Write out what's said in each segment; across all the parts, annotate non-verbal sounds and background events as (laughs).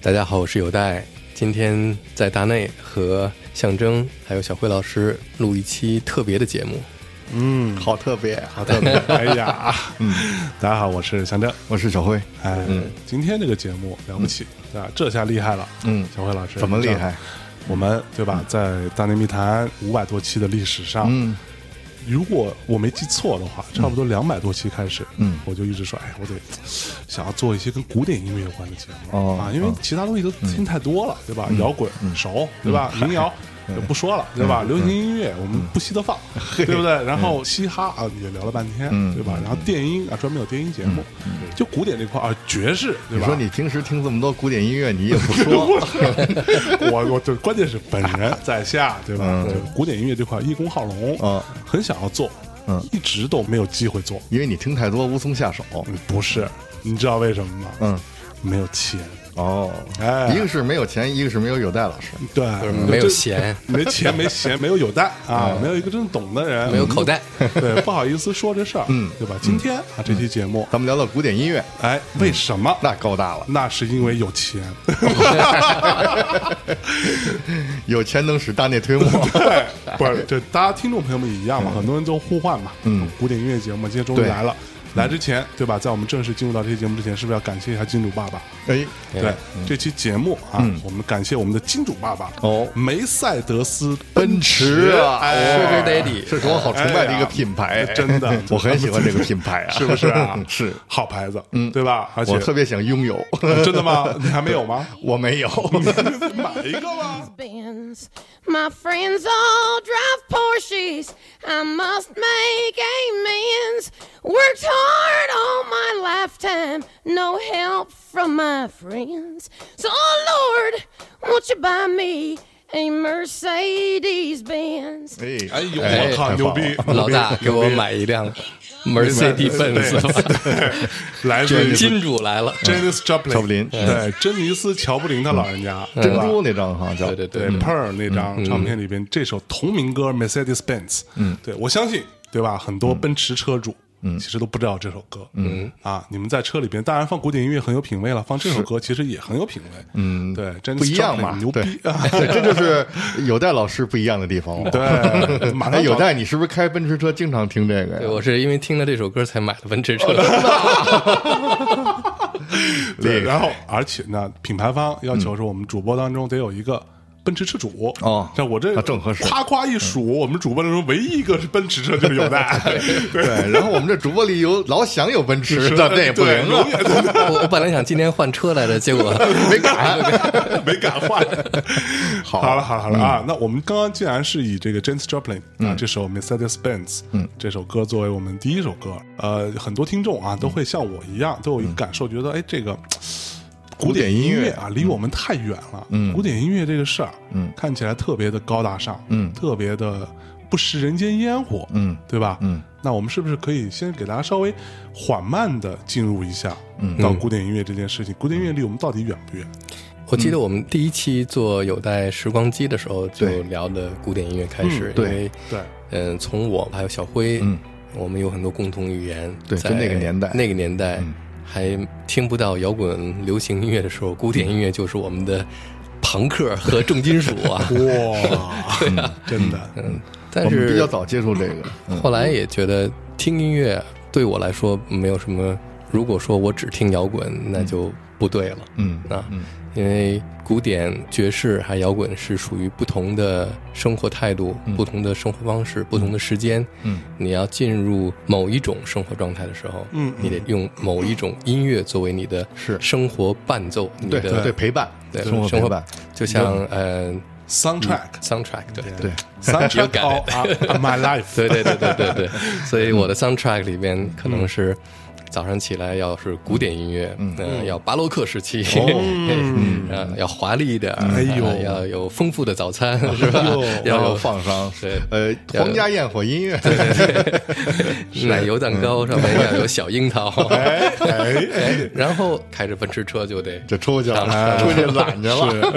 大家好，我是有代，今天在大内和象征还有小辉老师录一期特别的节目。嗯，好特别，好特别。哎呀，(laughs) 嗯，大家好，我是祥正，我是小辉。哎，今天这个节目了不起啊，这下厉害了。嗯，小辉老师怎么厉害？我们对吧，在大内密谈五百多期的历史上，嗯。如果我没记错的话，差不多两百多期开始，嗯，我就一直说，哎，我得想要做一些跟古典音乐有关的节目啊，因为其他东西都听太多了，对吧？摇滚熟，对吧？民谣。就不说了，对吧？流行音乐我们不惜得放，(laughs) 对不对？然后嘻哈啊也聊了半天，对吧？然后电音啊专门有电音节目，就古典这块啊爵士，对吧？你说你平时听这么多古典音乐，你也不说，(laughs) 我我就关键是本人在下，对吧？古典音乐这块一功好龙啊，很想要做，嗯，一直都没有机会做，因为你听太多无从下手。不是，你知道为什么吗？嗯，没有钱。哦，哎，一个是没有钱，一个是没有有代老师，对，没有闲，没钱没闲，没有有代啊，没有一个真懂的人，没有口袋，(laughs) 对，不好意思说这事儿，嗯，对吧？今天啊，这期节目。咱们聊聊古典音乐，哎，为什么？那高大了，那是因为有钱，(laughs) 有钱能使大内推磨，(laughs) 对，不是，这大家听众朋友们也一样嘛，很多人都呼唤嘛，嗯，古典音乐节目今天终于来了。来之前，对吧？在我们正式进入到这期节目之前，是不是要感谢一下金主爸爸？哎，对，这期节目啊，我们感谢我们的金主爸爸哦，梅赛德斯奔驰啊，Sugar Daddy，这是我好崇拜的一个品牌，真的，我很喜欢这个品牌啊，(laughs) 是不是啊？是好牌子，嗯，对吧？而且我特别想拥有，真的吗？你还没有吗？(laughs) 我没有，买一个吧。My friends all drive Porsches. I must make amends. Worked hard all my lifetime. No help from my friends. So, oh Lord, won't you buy me a Mercedes Benz? 哎，哎呦，我靠，牛逼！老大，给我买一辆 Mercedes Benz 来自金主来了，Janis Joplin，乔布林，对，珍妮斯·乔布林他老人家，珍珠那张哈，对对对，Pearl 那张唱片里边这首同名歌 Mercedes Benz，嗯，对我相信，对吧？很多奔驰车主。嗯，其实都不知道这首歌。嗯啊，你们在车里边，当然放古典音乐很有品位了，放这首歌其实也很有品位。嗯，对，真不一样嘛，牛逼 (laughs) 啊！这就是有代老师不一样的地方。对，(laughs) 马上有代，你是不是开奔驰车经常听这个呀？我是因为听了这首歌才买的奔驰车。(laughs) 对，然后而且呢，品牌方要求说，我们主播当中得有一个。奔驰车主哦，像我这正合适。夸夸一数，我们主播当中唯一一个是奔驰车就是有的。(laughs) (laughs) 对，然后我们这主播里有老想有奔驰的，那也不灵啊。我我本来想今天换车来的，结果 (laughs) 没敢，没敢换。好了好了好了啊！那我们刚刚既然是以这个 James Joplin 啊这首 Mercedes Benz 嗯这首歌作为我们第一首歌，呃，很多听众啊都会像我一样都有一个感受，觉得哎这个。古典音乐。啊，离我们太远了。嗯，古典音乐这个事儿，嗯，看起来特别的高大上，嗯，特别的不食人间烟火，嗯，对吧？嗯，那我们是不是可以先给大家稍微缓慢的进入一下，嗯，到古典音乐这件事情？古典音乐离我们到底远不远？我记得我们第一期做有带时光机的时候，就聊的古典音乐开始，因为对，嗯，从我还有小辉，嗯，我们有很多共同语言，对，在那个年代，那个年代。还听不到摇滚流行音乐的时候，古典音乐就是我们的朋克和重金属啊！哇，(laughs) 对啊，真的，嗯，但是比较早接触这个，后来也觉得听音乐对我来说没有什么。如果说我只听摇滚，那就不对了，嗯啊。因为古典、爵士还摇滚是属于不同的生活态度、不同的生活方式、不同的时间。嗯，你要进入某一种生活状态的时候，嗯，你得用某一种音乐作为你的是。生活伴奏，对对陪伴，对生活陪伴，就像呃，soundtrack，soundtrack，对对，(laughs) soundtrack of my life，对对对对对对，所以我的 soundtrack 里边可能是。早上起来要是古典音乐，嗯，要巴洛克时期，(laughs) 嗯，要华丽一点，哎呦，要有丰富的早餐，是吧？要有放上，对，呃，皇家焰火音乐，对对对，(laughs) 奶油蛋糕上面要有小樱桃，(laughs) 哎哎，然后开着奔驰车就得就出去了，出去揽去了，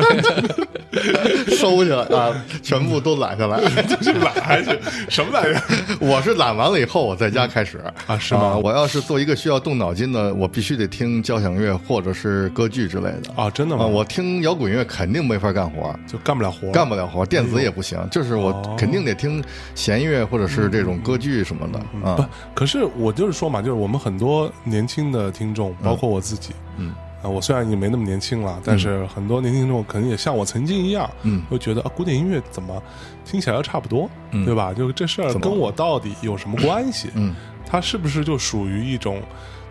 (laughs) 收起来啊，全部都揽下来，(laughs) 就是揽还是什么玩意儿？(laughs) 我是揽完了以后，我在家开始啊，是吗？我要是做一个需要动脑筋的，我必须得听交响乐或者是歌剧之类的啊，真的吗？我听摇滚乐肯定没法干活，就干不了活，干不了活，电子也不行，就是我肯定得听弦乐或者是这种歌剧什么的啊。不，可是我就是说嘛，就是我们很多年轻的听众，包括我自己，嗯。啊，我虽然已经没那么年轻了，但是很多年轻听众可能也像我曾经一样，嗯，会觉得啊，古典音乐怎么听起来差不多，对吧？就这事儿跟我到底有什么关系？嗯，它是不是就属于一种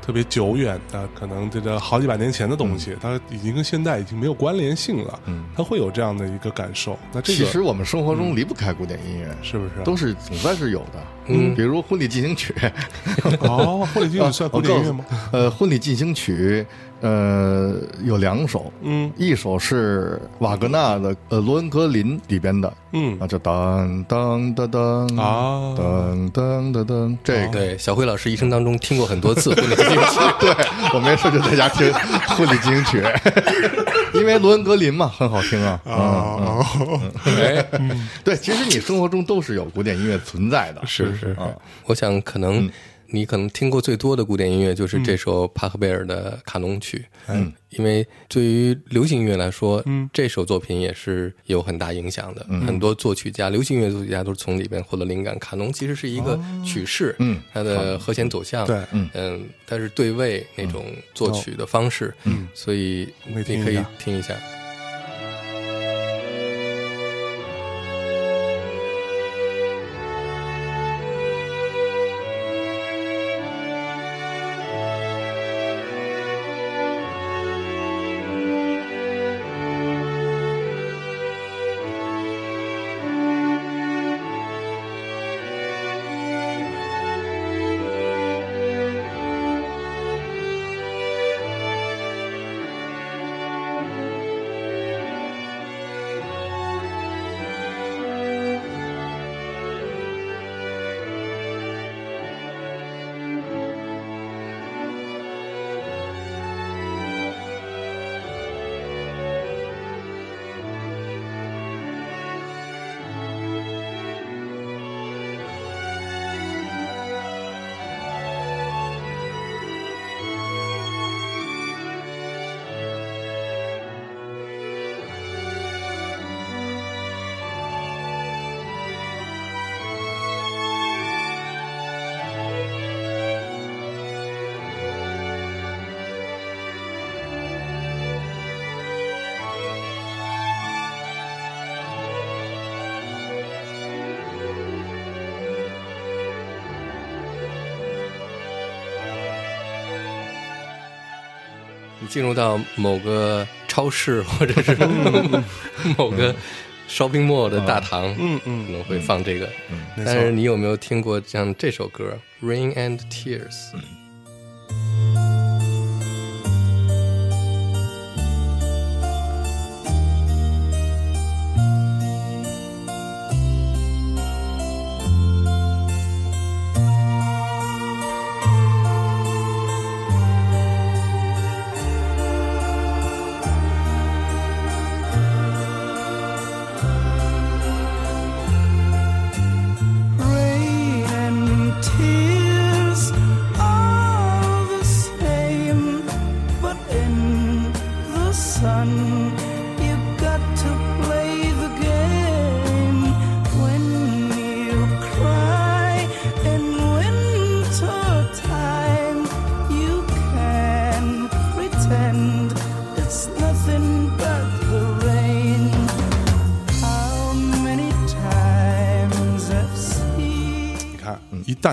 特别久远的，可能这个好几百年前的东西？它已经跟现代已经没有关联性了。嗯，他会有这样的一个感受。那这个其实我们生活中离不开古典音乐，是不是？都是总算是有的。嗯，比如《婚礼进行曲》。哦，《婚礼进行曲》算古典音乐吗？呃，《婚礼进行曲》。呃，有两首，嗯，一首是瓦格纳的，呃，罗恩格林里边的，嗯，啊，叫当当当当啊，当当当当，这个。对，小辉老师一生当中听过很多次婚礼进行曲，对我没事就在家听婚礼进行曲，(laughs) 因为罗恩格林嘛，很好听啊，啊，哎，对，其实你生活中都是有古典音乐存在的，是是。啊，我想可能。你可能听过最多的古典音乐就是这首帕克贝尔的卡农曲，嗯，因为对于流行音乐来说，嗯，这首作品也是有很大影响的。很多作曲家、流行音乐作曲家都是从里边获得灵感。卡农其实是一个曲式，嗯，它的和弦走向，对，嗯。嗯，它是对位那种作曲的方式，嗯，所以你可以听一下。进入到某个超市或者是 (laughs) 某个 shopping mall 的大堂，嗯。嗯，可能会放这个。嗯，但是你有没有听过像这首歌《Rain and Tears》？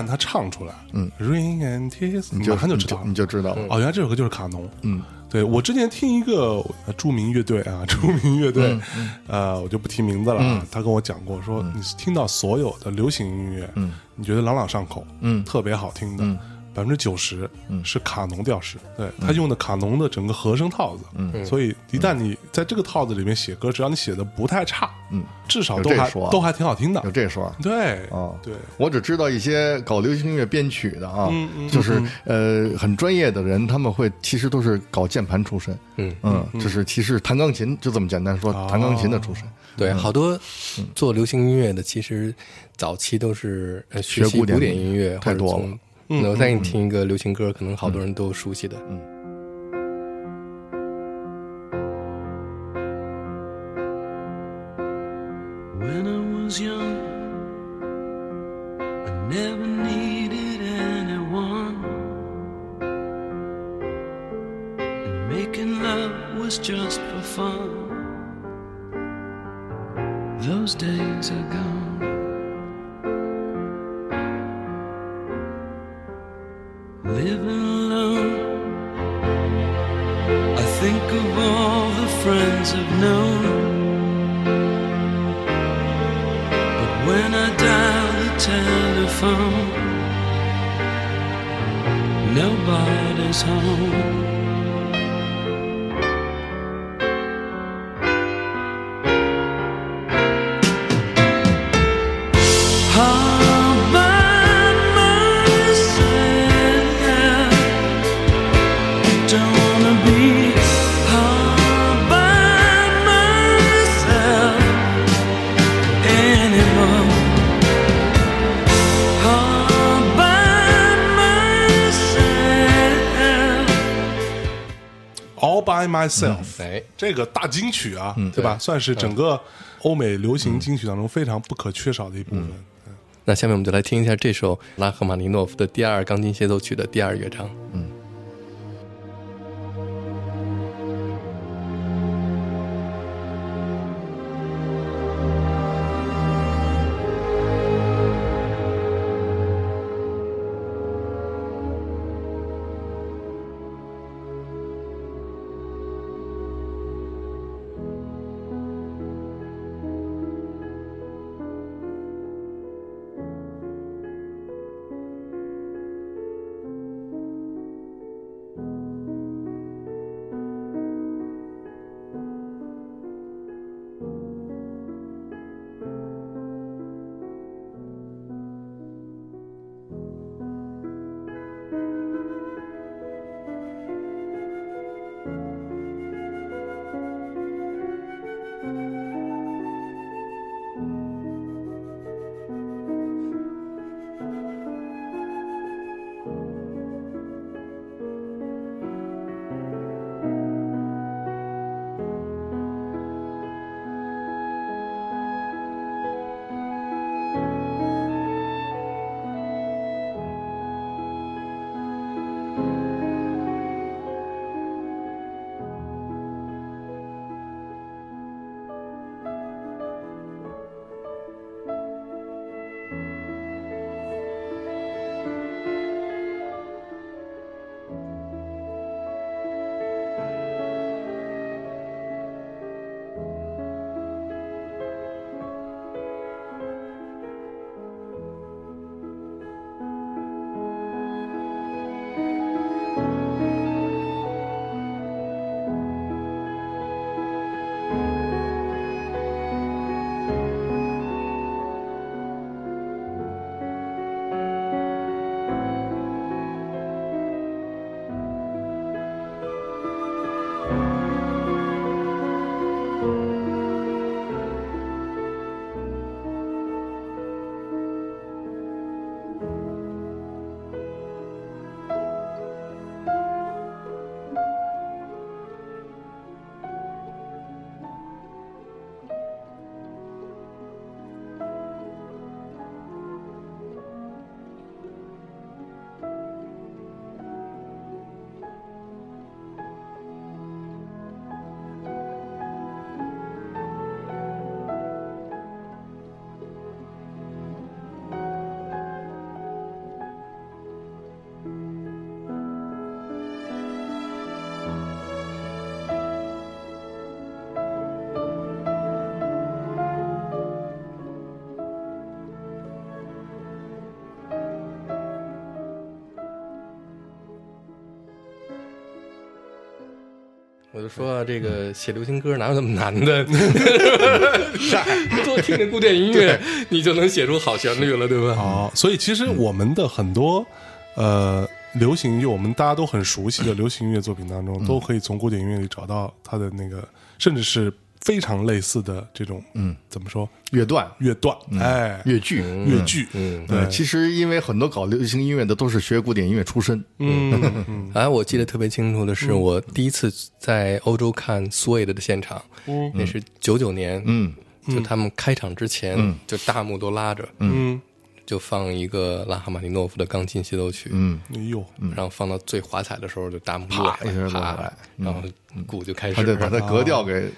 但他唱出来，嗯，Rain and Tears，你马上就知道，你就知道了。哦，原来这首歌就是卡农，嗯，对我之前听一个著名乐队啊，(laughs) 著名乐队，呃，我就不提名字了，他跟我讲过，说你听到所有的流行音乐，嗯，你觉得朗朗上口，嗯，特别好听的，百分之九十是卡农调式，对他用的卡农的整个和声套子，嗯，所以一旦你在这个套子里面写歌，只要你写的不太差，嗯，至少都还都还挺好听的，有这说，对，啊，对，我只知道一些搞流行音乐编曲的啊，就是呃很专业的人，他们会其实都是搞键盘出身，嗯。嗯，就是其实弹钢琴就这么简单说，弹钢琴的出身，对，好多做流行音乐的其实早期都是学习古典音乐太多了。那我再给你听一个流行歌，可能好多人都熟悉的。嗯。living nobody's home. myself，哎，这个大金曲啊，对吧？算是整个欧美流行金曲当中非常不可缺少的一部分。那下面我们就来听一下这首拉赫玛尼诺夫的第二钢琴协奏曲的第二乐章。嗯。我就说这个写流行歌哪有那么难的？(laughs) (laughs) 多听点古典音乐，你就能写出好旋律了，对吧？好，所以其实我们的很多呃流行音乐，我们大家都很熟悉的流行音乐作品当中，都可以从古典音乐里找到它的那个，甚至是。非常类似的这种，嗯，怎么说？乐段，乐段，哎，乐剧，乐剧，嗯，对。其实，因为很多搞流行音乐的都是学古典音乐出身，嗯。哎，我记得特别清楚的是，我第一次在欧洲看 Suede 的现场，那是九九年，嗯，就他们开场之前，就大幕都拉着，嗯。就放一个拉赫玛尼诺夫的钢琴协奏曲，嗯，哎呦，然后放到最华彩的时候，就大幕啪一下下来，然后鼓就开始，把它格调给，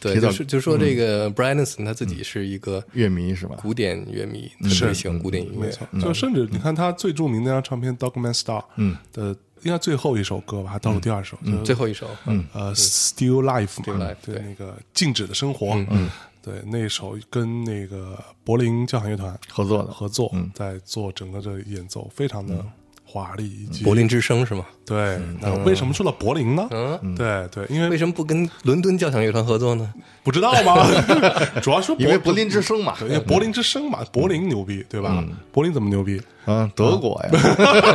对，就是就说这个 b r a n s o n 他自己是一个乐迷是吧？古典乐迷，特别喜欢古典音乐，没错。就甚至你看他最著名那张唱片《Dogman Star》嗯。的，应该最后一首歌吧，还倒数第二首，最后一首，嗯呃，Still Life 嘛，对。那个静止的生活，嗯。对，那首跟那个柏林交响乐团合作的合作，在做整个的演奏，非常的华丽。以及柏林之声是吗？对，那为什么说到柏林呢？嗯，对对，因为为什么不跟伦敦交响乐团合作呢？不知道吗？(laughs) 主要说因为柏林之声嘛，因为柏林之声嘛，柏林牛逼，对吧？柏林怎么牛逼？嗯，德国呀，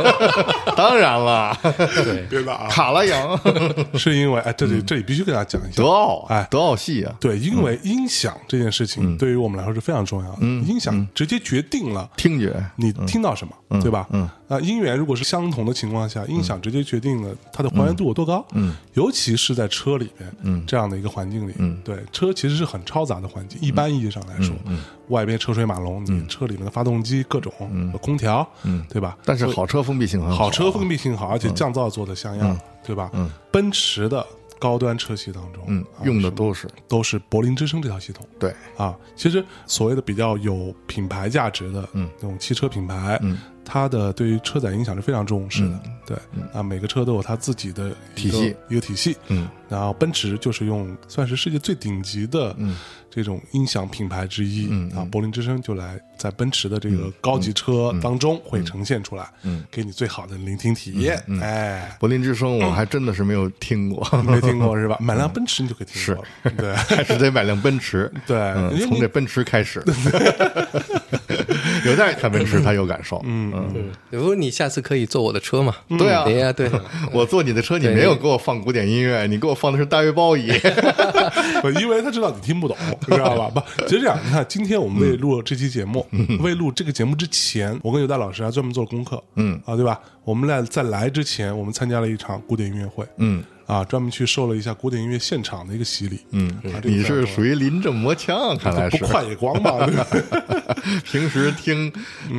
(laughs) 当然了，对。对吧？卡拉扬。(laughs) 是因为哎，这里这里必须跟大家讲一下。德奥，哎，德奥系啊，对，因为音响这件事情对于我们来说是非常重要的，音响直接决定了听觉，你听到什么，对吧？嗯，那音源如果是相同的情况下，音响直接决定了它的还原度有多高，嗯，尤其是在车里面，嗯，这样的一个环境里，嗯，对，车其实是很嘈杂的环境，一般意义上来说，嗯。外边车水马龙，你车里面的发动机各种空调，嗯，对吧？但是好车封闭性很好，好车封闭性好，而且降噪做的像样，对吧？嗯，奔驰的高端车系当中，嗯，用的都是。都是柏林之声这套系统。对。啊，其实所谓的比较有品牌价值的，嗯，那种汽车品牌，嗯。它的对于车载影响是非常重视的，对啊，每个车都有它自己的体系，一个体系，嗯，然后奔驰就是用算是世界最顶级的这种音响品牌之一，啊，柏林之声就来在奔驰的这个高级车当中会呈现出来，嗯，给你最好的聆听体验，哎，柏林之声我还真的是没有听过，没听过是吧？(laughs) 买辆奔驰你就可以听，是，对，(laughs) 还是得买辆奔驰，(laughs) 对，从这奔驰开始。有在开奔驰，他有感受。嗯嗯，比如你下次可以坐我的车嘛？对啊，对呀，对，我坐你的车，你没有给我放古典音乐，你给我放的是大卫鲍伊。因为他知道你听不懂，你知道吧？(laughs) 不，其实这样，你看，今天我们为录这期节目，为录这个节目之前，我跟尤大老师还专门做了功课。嗯啊，对吧？我们俩在来之前，我们参加了一场古典音乐会。嗯。啊，专门去受了一下古典音乐现场的一个洗礼。嗯，你是属于临阵磨枪，看来是不快也光吧。(laughs) 平时听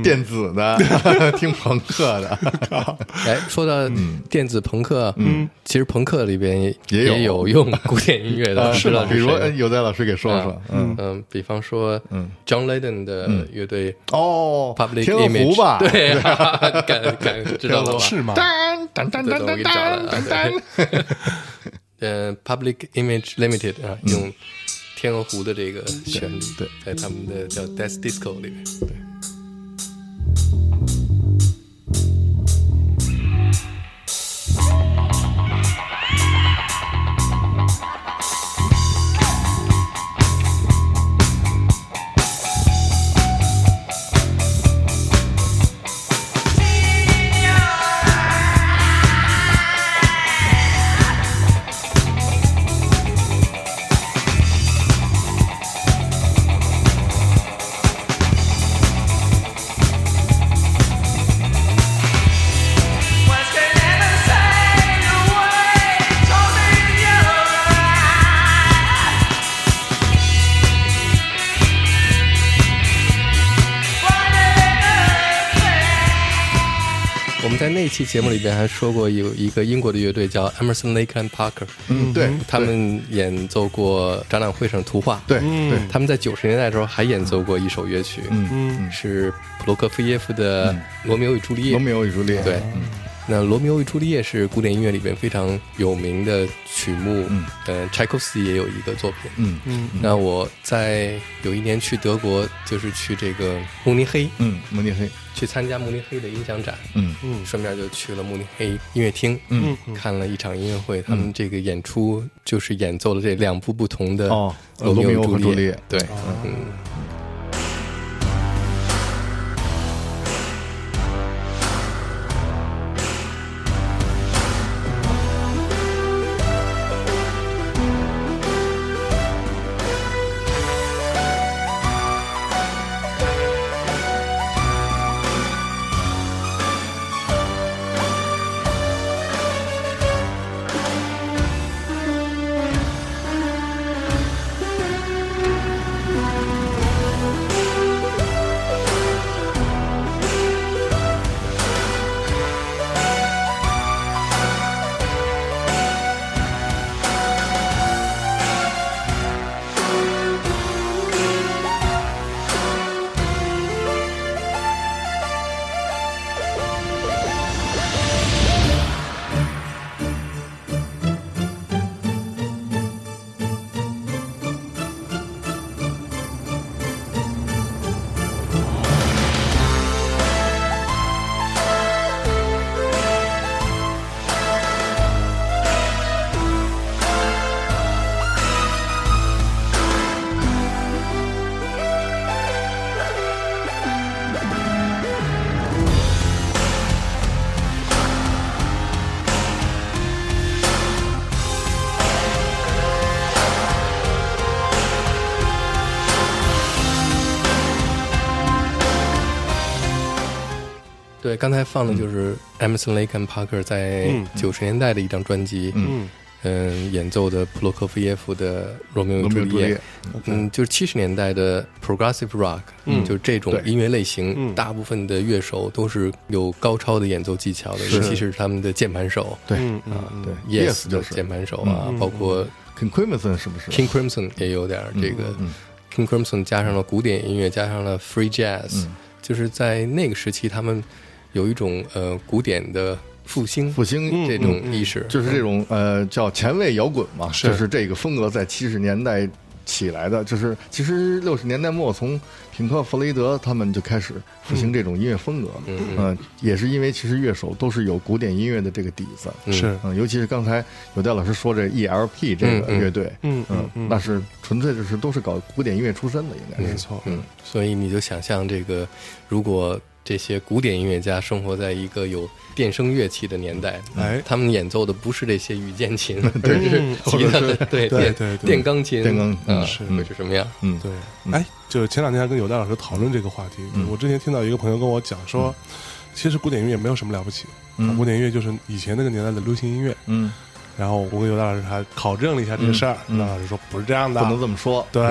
电子的，(laughs) 听朋克的。(laughs) 哎，说到电子朋克，嗯，其实朋克里边也有用古典音乐的，是的。比如有在老师给说说，嗯嗯，比方说，嗯，John Lydon 的乐队哦，Public Image 吧，对，敢敢知道了是吗？当当当当当当当。呃，Public Image Limited 啊，用天鹅湖的这个旋律，对，在他们的叫 Death Disco 里面，对。期节目里边还说过有一个英国的乐队叫 Emerson Lake and Parker，嗯，对他们演奏过展览会上的图画，对，对，他们在九十年代的时候还演奏过一首乐曲，嗯，是普罗科菲耶夫的《罗密欧与朱丽叶》，罗密欧与朱丽叶，对，那《罗密欧与朱丽叶》是古典音乐里边非常有名的曲目，嗯，呃，柴可夫斯基也有一个作品，嗯嗯。那我在有一年去德国，就是去这个慕尼黑，嗯，慕尼黑去参加慕尼黑的音响展，嗯嗯，顺便就去了慕尼黑音乐厅，嗯，看了一场音乐会，他们这个演出就是演奏了这两部不同的哦，《罗密欧与朱丽叶》，对，嗯。刚才放的就是 Emerson Lake and Parker 在九十年代的一张专辑，嗯。嗯，演奏的普罗科菲耶夫的《罗密欧与朱丽叶》，嗯，就是七十年代的 Progressive Rock，嗯，就是这种音乐类型，大部分的乐手都是有高超的演奏技巧的，尤其是他们的键盘手，对。啊，对，Yes 的键盘手啊，包括 King Crimson 是不是？King Crimson 也有点这个，King Crimson 加上了古典音乐，加上了 Free Jazz，就是在那个时期他们。有一种呃古典的复兴复兴这种意识，就是这种呃叫前卫摇滚嘛，就是这个风格在七十年代起来的，就是其实六十年代末从品克·弗雷德他们就开始复兴这种音乐风格，嗯，也是因为其实乐手都是有古典音乐的这个底子，是，嗯，尤其是刚才有戴老师说这 E.L.P 这个乐队，嗯嗯，那是纯粹就是都是搞古典音乐出身的，应该没错，嗯，所以你就想象这个如果。这些古典音乐家生活在一个有电声乐器的年代，哎，他们演奏的不是这些羽键琴，(laughs) 对，(laughs) 是吉他，对对对，电钢琴，电钢啊，是。会是什么样？嗯，对。哎，就前两天还跟有戴老师讨论这个话题，我之前听到一个朋友跟我讲说，其实古典音乐没有什么了不起，古典音乐就是以前那个年代的流行音乐，嗯。然后我跟尤达老师还考证了一下这个事儿，尤达老师说不是这样的，不能这么说。对，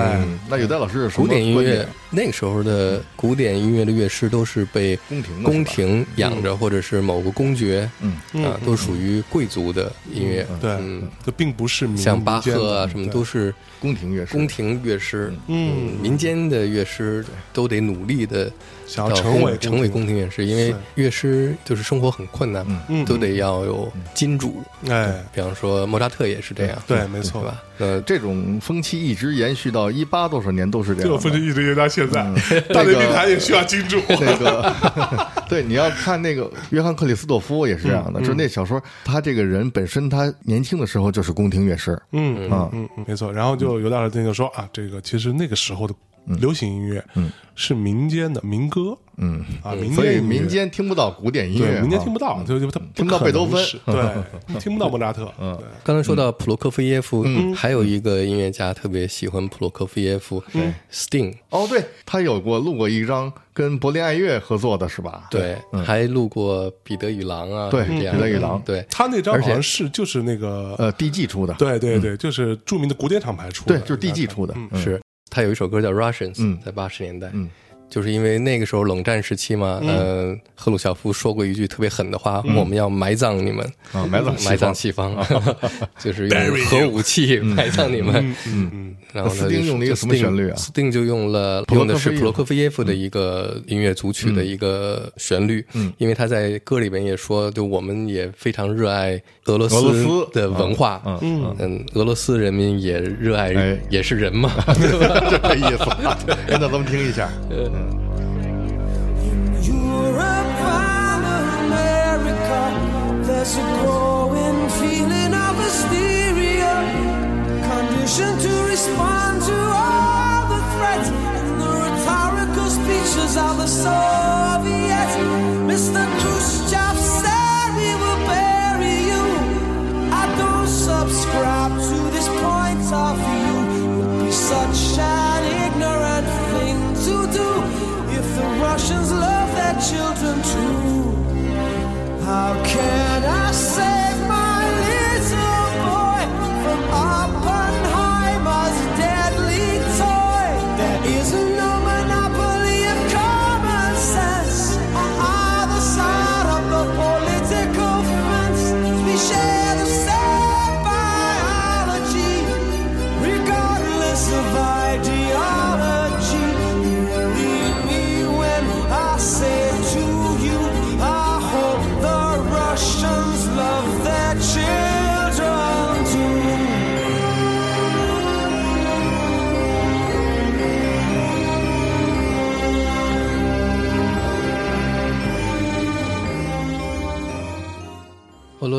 那尤代老师古典音乐那个时候的古典音乐的乐师都是被宫廷宫廷养着，或者是某个公爵，嗯。啊，都属于贵族的音乐。对，这并不是像巴赫啊什么都是宫廷乐师。宫廷乐师，嗯，民间的乐师都得努力的想要成为成为宫廷乐师，因为乐师就是生活很困难，嗯，都得要有金主，哎，比方说莫扎特也是这样，对，没错吧？呃，这种风气一直延续到一八多少年都是这样，这种风气一直延续到现在。(laughs) 大内密谈也需要金主。(laughs) 那个，对，你要看那个约翰克里斯多夫也是这样的，就是那小说，他这个人本身他年轻的时候就是宫廷乐师，嗯嗯嗯，没错。然后就有大人就说啊，这个其实那个时候的。流行音乐，嗯，是民间的民歌，嗯。啊，民所以民间听不到古典音乐，民间听不到，就就他听不到贝多芬，对，听不到莫扎特。嗯，刚才说到普罗科菲耶夫，还有一个音乐家特别喜欢普罗科菲耶夫，Sting。哦，对他有过录过一张跟柏林爱乐合作的是吧？对，还录过彼得与狼啊，对，彼得与狼，对。他那张好像是就是那个呃 DG 出的，对对对，就是著名的古典厂牌出的，对，就是 DG 出的，是。他有一首歌叫《Russians》，在八十年代。就是因为那个时候冷战时期嘛，呃，赫鲁晓夫说过一句特别狠的话：“我们要埋葬你们，埋葬埋葬西方，(laughs) (laughs) 就是用核武器埋葬你们。”然后斯丁用了一个什么旋律啊？斯丁就用了用的是普罗科菲耶夫的一个音乐组曲的一个旋律。嗯，因为他在歌里边也说，就我们也非常热爱俄罗斯的文化。嗯嗯，俄罗斯人民也热爱，也是人嘛，就 (laughs) 这意思。那咱们听一下。To respond to all the threats and the rhetorical speeches of the Soviets. Mr. Khrushchev said we will bury you. I don't subscribe to this point of view. It would be such an ignorant thing to do if the Russians love their children too. How can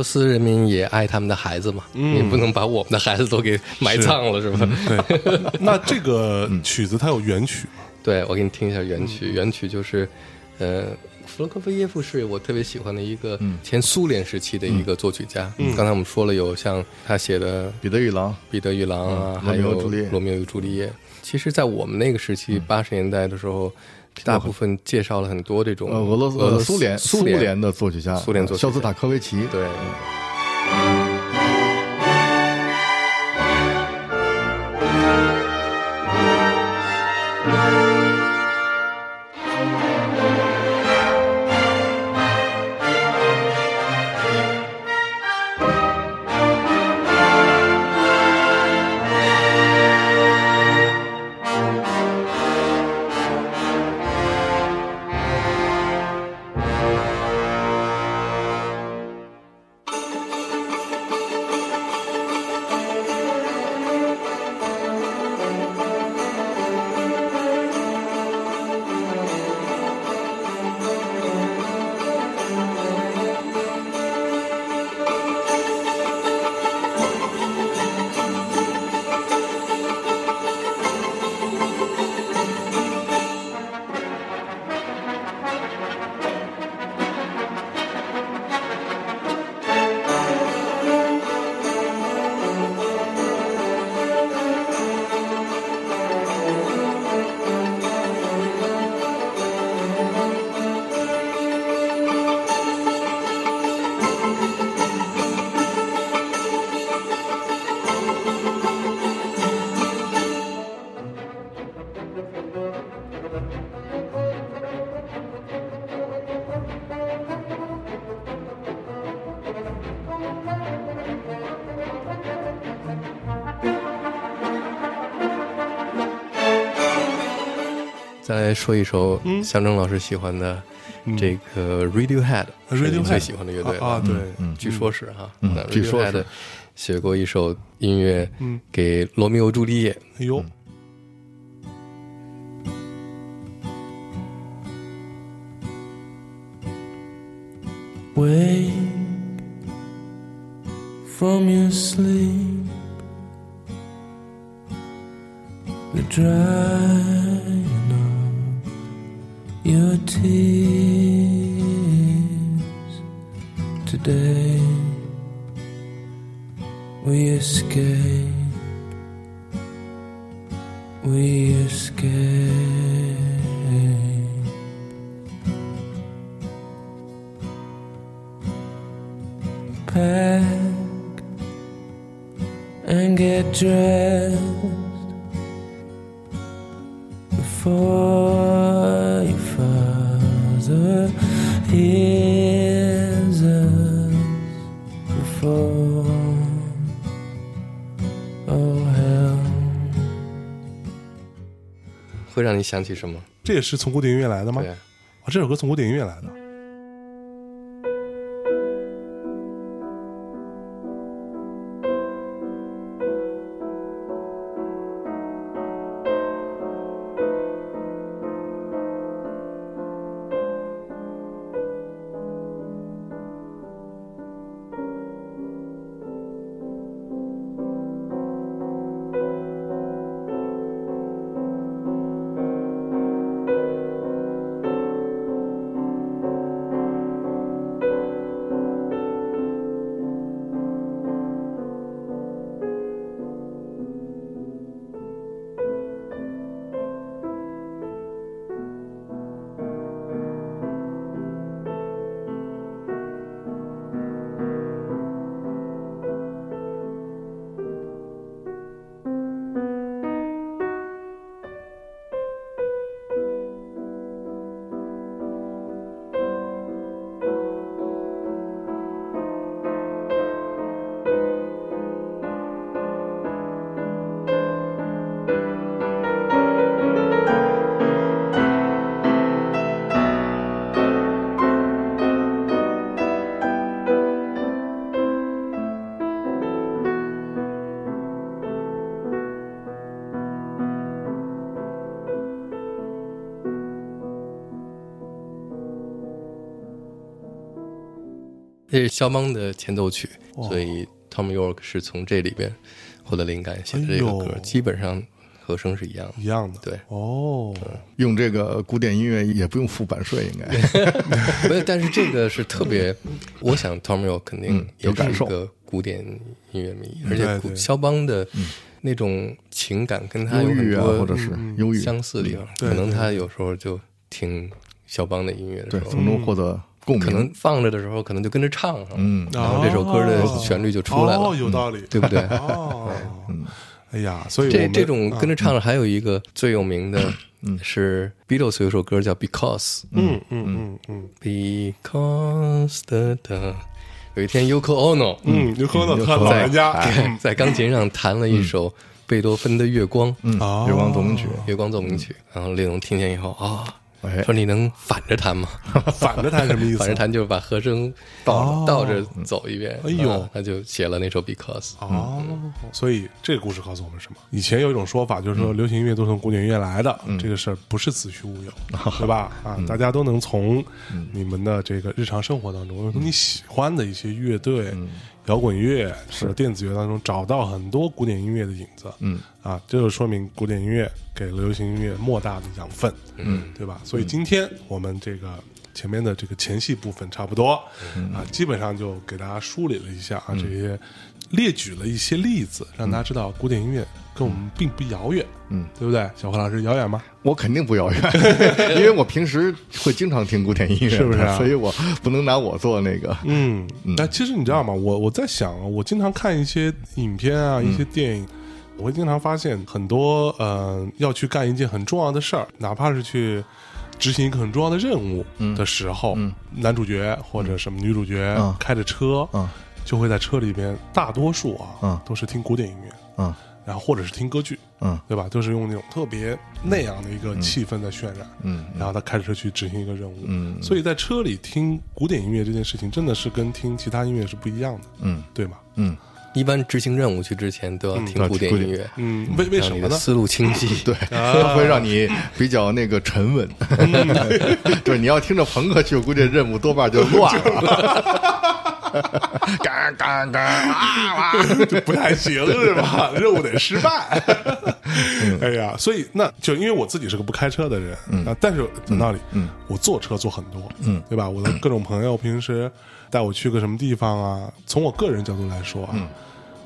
罗斯人民也爱他们的孩子嘛，也不能把我们的孩子都给埋葬了，是吧？对。(laughs) 那这个曲子它有原曲吗？对，我给你听一下原曲。原曲就是，呃，弗洛科菲耶夫是我特别喜欢的一个前苏联时期的一个作曲家。刚才我们说了，有像他写的《彼得与狼》、《彼得与狼》啊，还有《罗密欧与朱丽叶》。其实，在我们那个时期，八十年代的时候。大部分介绍了很多这种呃俄罗斯、苏联、苏联的作曲家，苏联作肖斯塔科维奇，对。再说一首象征老师喜欢的这个 Radiohead，是你最喜欢的乐队啊？对，据说是哈，据说是。写过一首音乐给罗密欧朱丽叶。哎呦。Wake from your sleep, the of your tears. Today we escape, we escape. pack and get dressed before 让你想起什么？这也是从古典音乐来的吗？对，啊，这首歌从古典音乐来的。肖邦的前奏曲，所以 Tom York 是从这里边获得灵感写的这个歌，基本上和声是一样的，一样的。对，哦，用这个古典音乐也不用付版税，应该。没有，但是这个是特别，我想 Tom York 肯定有感受，个古典音乐迷，而且肖邦的那种情感跟他有很多或者是忧郁相似的地方，可能他有时候就听肖邦的音乐的时候，从中获得。可能放着的时候，可能就跟着唱上，嗯，然后这首歌的旋律就出来了，哦，有道理，对不对？哦，嗯，哎呀，所以这这种跟着唱的还有一个最有名的，是 Beatles 有首歌叫 Because，嗯嗯嗯嗯，Because 的的，有一天 Yoko Ono，嗯，Yoko Ono 他老人家。在钢琴上弹了一首贝多芬的月光，嗯，月光奏鸣曲，月光奏鸣曲，然后列侬听见以后啊。说你能反着弹吗？(laughs) 反着弹什么意思？反着弹就是把和声倒倒着走一遍。哎呦，他就写了那首 Because。哦，所以这个故事告诉我们什么？以前有一种说法，就是说流行音乐都从古典音乐来的，这个事儿不是子虚乌有，(laughs) 对吧？啊，大家都能从你们的这个日常生活当中，从你喜欢的一些乐队。摇滚乐是。电子乐当中找到很多古典音乐的影子，嗯。啊，这就说明古典音乐给了流行音乐莫大的养分，嗯，对吧？所以今天我们这个前面的这个前戏部分差不多，啊，基本上就给大家梳理了一下啊，这些列举了一些例子，让大家知道古典音乐。跟我们并不遥远，嗯，对不对？小何老师遥远吗？我肯定不遥远，(laughs) 因为我平时会经常听古典音乐，是不是？所以我不能拿我做那个。嗯，那其实你知道吗？我我在想，我经常看一些影片啊，一些电影，我会经常发现很多呃，要去干一件很重要的事儿，哪怕是去执行一个很重要的任务的时候，男主角或者什么女主角开着车，嗯，就会在车里边，大多数啊，嗯，都是听古典音乐，嗯。然后或者是听歌剧，嗯，对吧？都是用那种特别那样的一个气氛在渲染，嗯。然后他开车去执行一个任务，嗯。所以在车里听古典音乐这件事情，真的是跟听其他音乐是不一样的，嗯，对吗？嗯。一般执行任务去之前都要听古典音乐，嗯，为为什么呢？思路清晰，(laughs) 对，会让你比较那个沉稳。对，(laughs) 你要听着朋克去，估计任务多半就乱了。(laughs) (laughs) 嘎嘎嘎啊！(laughs) 就不太行是吧？(laughs) 任务得失败。哎呀，所以那就因为我自己是个不开车的人啊，但是讲道理，嗯，我坐车坐很多，嗯，对吧？我的各种朋友平时带我去个什么地方啊，从我个人角度来说啊。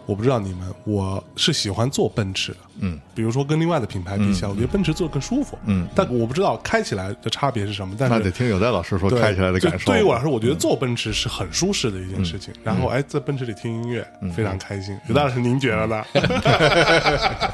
我不知道你们，我是喜欢坐奔驰的，嗯，比如说跟另外的品牌比起来，我觉得奔驰坐更舒服，嗯，但我不知道开起来的差别是什么。但是得听有代老师说开起来的感受。对于我来说，我觉得坐奔驰是很舒适的一件事情。然后，哎，在奔驰里听音乐非常开心。有代老师您觉得呢？(laughs) (laughs)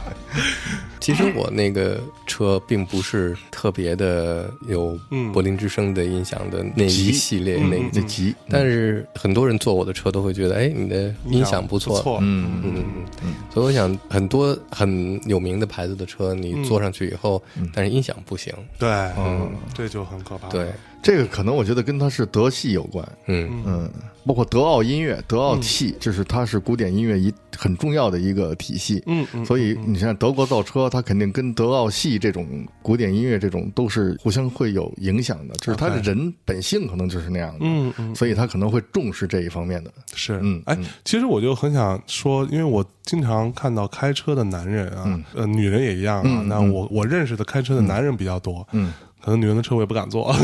其实我那个车并不是特别的有柏林之声的音响的那一系列那那级，但是很多人坐我的车都会觉得，哎，你的音响不错，嗯嗯嗯。所以我想，很多很有名的牌子的车，你坐上去以后，但是音响不行，对，嗯，这就很可怕。对。这个可能我觉得跟他是德系有关，嗯。嗯，包括德奥音乐、德奥系，就是它是古典音乐一很重要的一个体系，嗯嗯，所以你像德国造车，它肯定跟德奥系这种古典音乐这种都是互相会有影响的，就是他的人本性可能就是那样的，嗯嗯，所以他可能会重视这一方面的，是，嗯，哎，其实我就很想说，因为我经常看到开车的男人啊，呃，女人也一样啊，那我我认识的开车的男人比较多，嗯。可能女人的车我也不敢坐，(laughs)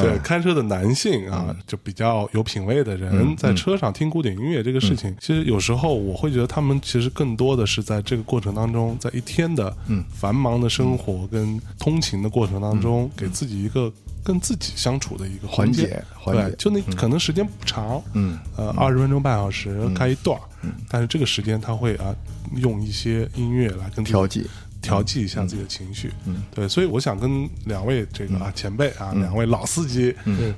对，开车的男性啊，就比较有品位的人，在车上听古典音乐这个事情，其实有时候我会觉得他们其实更多的是在这个过程当中，在一天的繁忙的生活跟通勤的过程当中，给自己一个跟自己相处的一个缓解，对，就那可能时间不长，嗯，呃，二十分钟半小时开一段，但是这个时间他会啊用一些音乐来跟调剂。调剂一下自己的情绪，嗯，对，所以我想跟两位这个啊前辈啊，两位老司机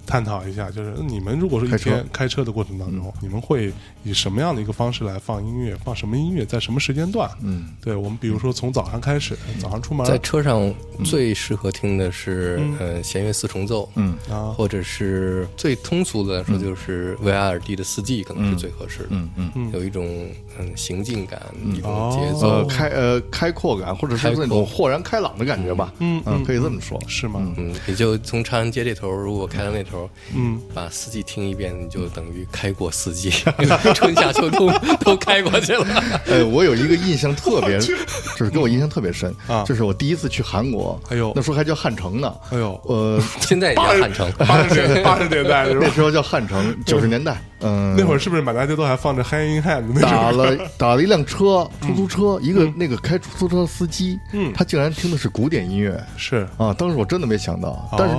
探讨一下，就是你们如果说一天开车的过程当中，你们会以什么样的一个方式来放音乐？放什么音乐？在什么时间段？嗯，对我们比如说从早上开始，早上出门在车上最适合听的是呃弦乐四重奏，嗯啊，或者是最通俗的来说就是维瓦尔第的四季可能是最合适的，嗯嗯，有一种嗯行进感，一种节奏，呃开呃开阔感或者。是那种豁然开朗的感觉吧，嗯嗯，可以这么说，是吗？嗯，你就从长安街这头，如果开到那头，嗯，把四季听一遍，你就等于开过四季，(laughs) 春夏秋冬都开过去了。呃，我有一个印象特别，就是给我印象特别深啊，就是我第一次去韩国，哎呦，那时候还叫汉城呢，哎呦，呃，现在也叫汉城，八十年八十年代那时候叫汉城，九十年代，嗯，那会儿是不是满大街都还放着《Hand in Hand》？打了 (laughs) 打了一辆车，出租车，一个那个开出租车的司机，嗯，他竟然听的是古典音乐，是。啊，当时我真的没想到，但是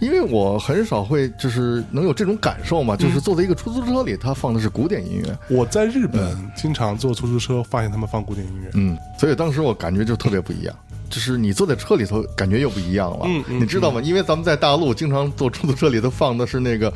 因为我很少会就是能有这种感受嘛，就是坐在一个出租车里，他放的是古典音乐。我在日本经常坐出租车，发现他们放古典音乐，嗯，所以当时我感觉就特别不一样。就是你坐在车里头，感觉又不一样了。嗯嗯，你知道吗？因为咱们在大陆经常坐出租车里头放的是那个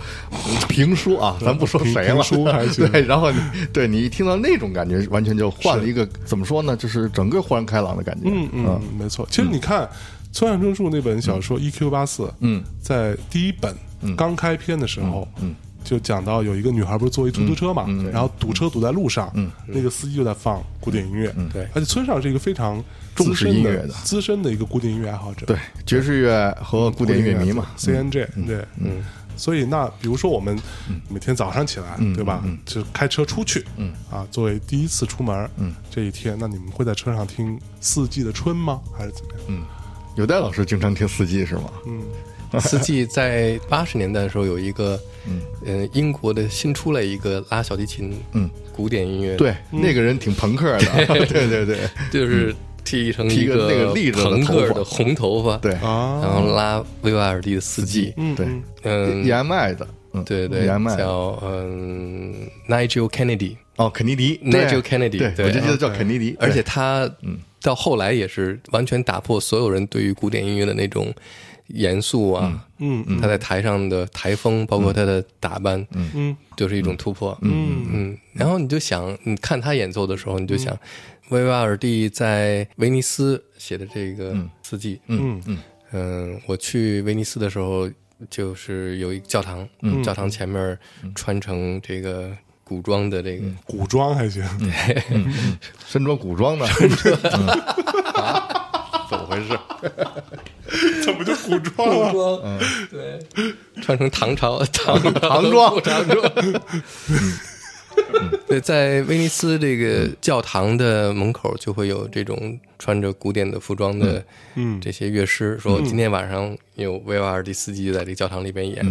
评书啊，咱不说谁了。书 (laughs) 还对，然后你对你一听到那种感觉，完全就换了一个怎么说呢？就是整个豁然开朗的感觉。嗯嗯，没错。其实你看村上春树那本小说《E.Q. 八四》，嗯，在第一本刚开篇的时候，嗯。就讲到有一个女孩不是坐一出租车嘛，然后堵车堵在路上，那个司机就在放古典音乐，对，而且村上是一个非常重视音乐的。资深的一个古典音乐爱好者，对，爵士乐和古典乐迷嘛，CNJ，对，嗯，所以那比如说我们每天早上起来，对吧，就开车出去，嗯，啊，作为第一次出门，嗯，这一天，那你们会在车上听四季的春吗？还是怎么样？嗯，有戴老师经常听四季是吗？嗯。(laughs) 四季在八十年代的时候有一个，嗯，英国的新出来一个拉小提琴，嗯，古典音乐，对，那个人挺朋克的，(laughs) 对对对，就是剃成一个那个立着朋克的红头发，对，然后拉维瓦尔第的四季，对，嗯，EMI 的，对对，EMI 叫嗯，Nigel Kennedy，哦，肯尼迪，Nigel Kennedy，对，我就记得叫肯尼迪，而且他到后来也是完全打破所有人对于古典音乐的那种。严肃啊，嗯，嗯他在台上的台风，包括他的打扮，嗯。嗯，就是一种突破，嗯。嗯。然后你就想，你看他演奏的时候，你就想，维瓦尔第在威尼斯写的这个四季，嗯嗯。嗯，我去威尼斯的时候，就是有一教堂，教堂前面穿成这个古装的这个古装还行，(laughs) 身着古装的。怎么回事？(laughs) 怎么就古装了？嗯，对，穿成唐朝 (laughs) 唐唐装唐装。(laughs) 对，在威尼斯这个教堂的门口就会有这种穿着古典的服装的这些乐师，说今天晚上有维瓦尔第四季在这个教堂里边演，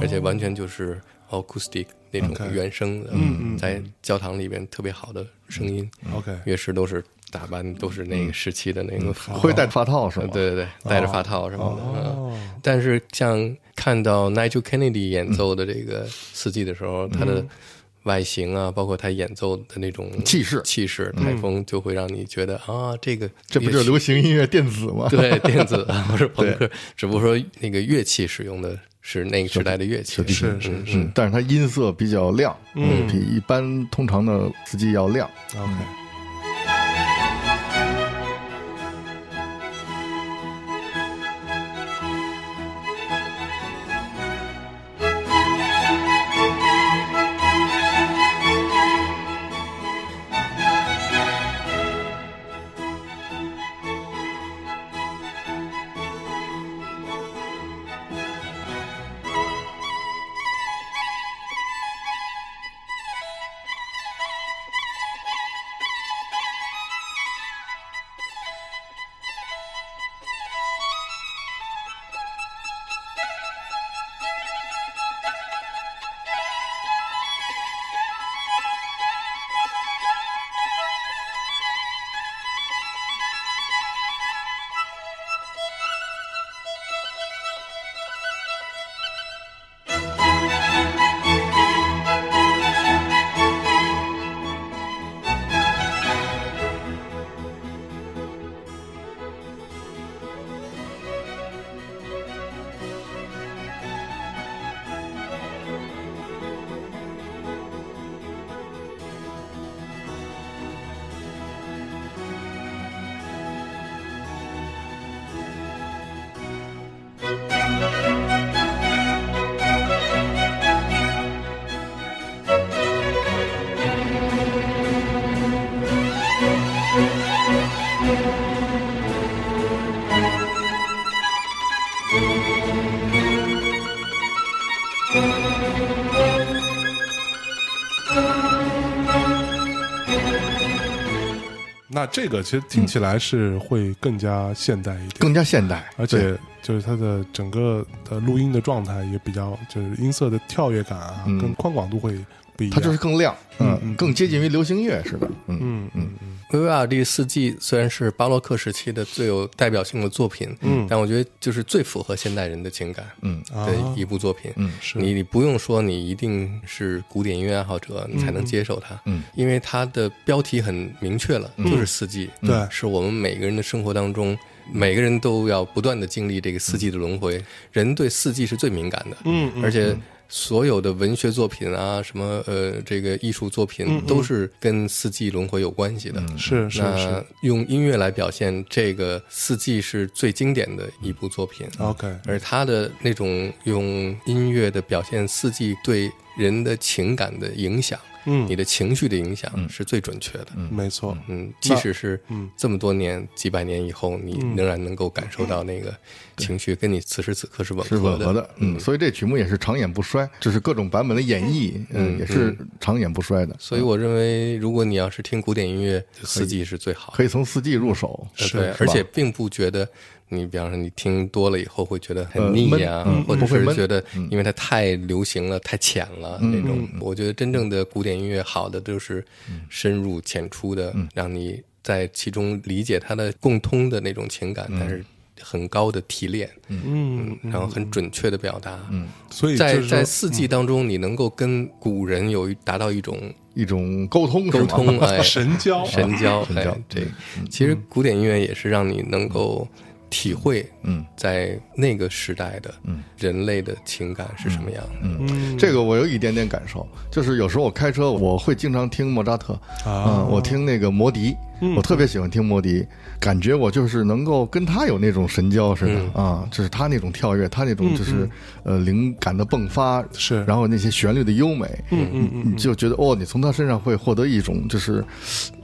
而且完全就是 acoustic 那种原声的，在教堂里边特别好的声音。OK，乐师都是。打扮都是那个时期的那个，会戴发套是吗？对对对，戴着发套什么的。但是像看到 Nigel Kennedy 演奏的这个四季的时候，他的外形啊，包括他演奏的那种气势。气势，台风就会让你觉得啊，这个这不就是流行音乐电子吗？(laughs) 对，电子 (laughs) 或者朋克，只不过说那个乐器使用的是那个时代的乐器，是是是，但是它音色比较亮，嗯，比一般通常的司机要亮。OK。那这个其实听起来是会更加现代一点，更加现代，而且就是它的整个的录音的状态也比较，就是音色的跳跃感啊，跟宽广度会不一样。它就是更亮，嗯，更接近于流行乐似的，嗯嗯。嗯嗯。维维尔第四季虽然是巴洛克时期的最有代表性的作品，嗯，但我觉得就是最符合现代人的情感，嗯。的一部作品，嗯，是。你你不用说你一定是古典音乐爱好者，你才能接受它，嗯，因为它的标题很明确了，就是四季，对，是我们每个人的生活当中，每个人都要不断的经历这个四季的轮回，人对四季是最敏感的，嗯，而且。所有的文学作品啊，什么呃，这个艺术作品都是跟四季轮回有关系的。是是是，用音乐来表现这个四季是最经典的一部作品。OK，而他的那种用音乐的表现四季对人的情感的影响。嗯，你的情绪的影响是最准确的。嗯，没错。嗯，即使是这么多年、几百年以后，你仍然能够感受到那个情绪，跟你此时此刻是吻合的。嗯，所以这曲目也是长演不衰，就是各种版本的演绎，嗯，也是长演不衰的。所以我认为，如果你要是听古典音乐，四季是最好，可以从四季入手。对，而且并不觉得。你比方说，你听多了以后会觉得很腻啊，或者是觉得因为它太流行了、太浅了那种。我觉得真正的古典音乐好的就是深入浅出的，让你在其中理解它的共通的那种情感，但是很高的提炼，嗯，然后很准确的表达。嗯，所以在在四季当中，你能够跟古人有达到一种一种沟通沟通，(laughs) 哎，神交神交，哎，这其实古典音乐也是让你能够。体会，嗯，在那个时代的，嗯，人类的情感是什么样的？嗯，这个我有一点点感受，就是有时候我开车，我会经常听莫扎特，啊，我听那个摩迪。我特别喜欢听摩迪，感觉我就是能够跟他有那种神交似的啊，就是他那种跳跃，他那种就是呃灵感的迸发，是，然后那些旋律的优美，嗯嗯嗯，你就觉得哦，你从他身上会获得一种就是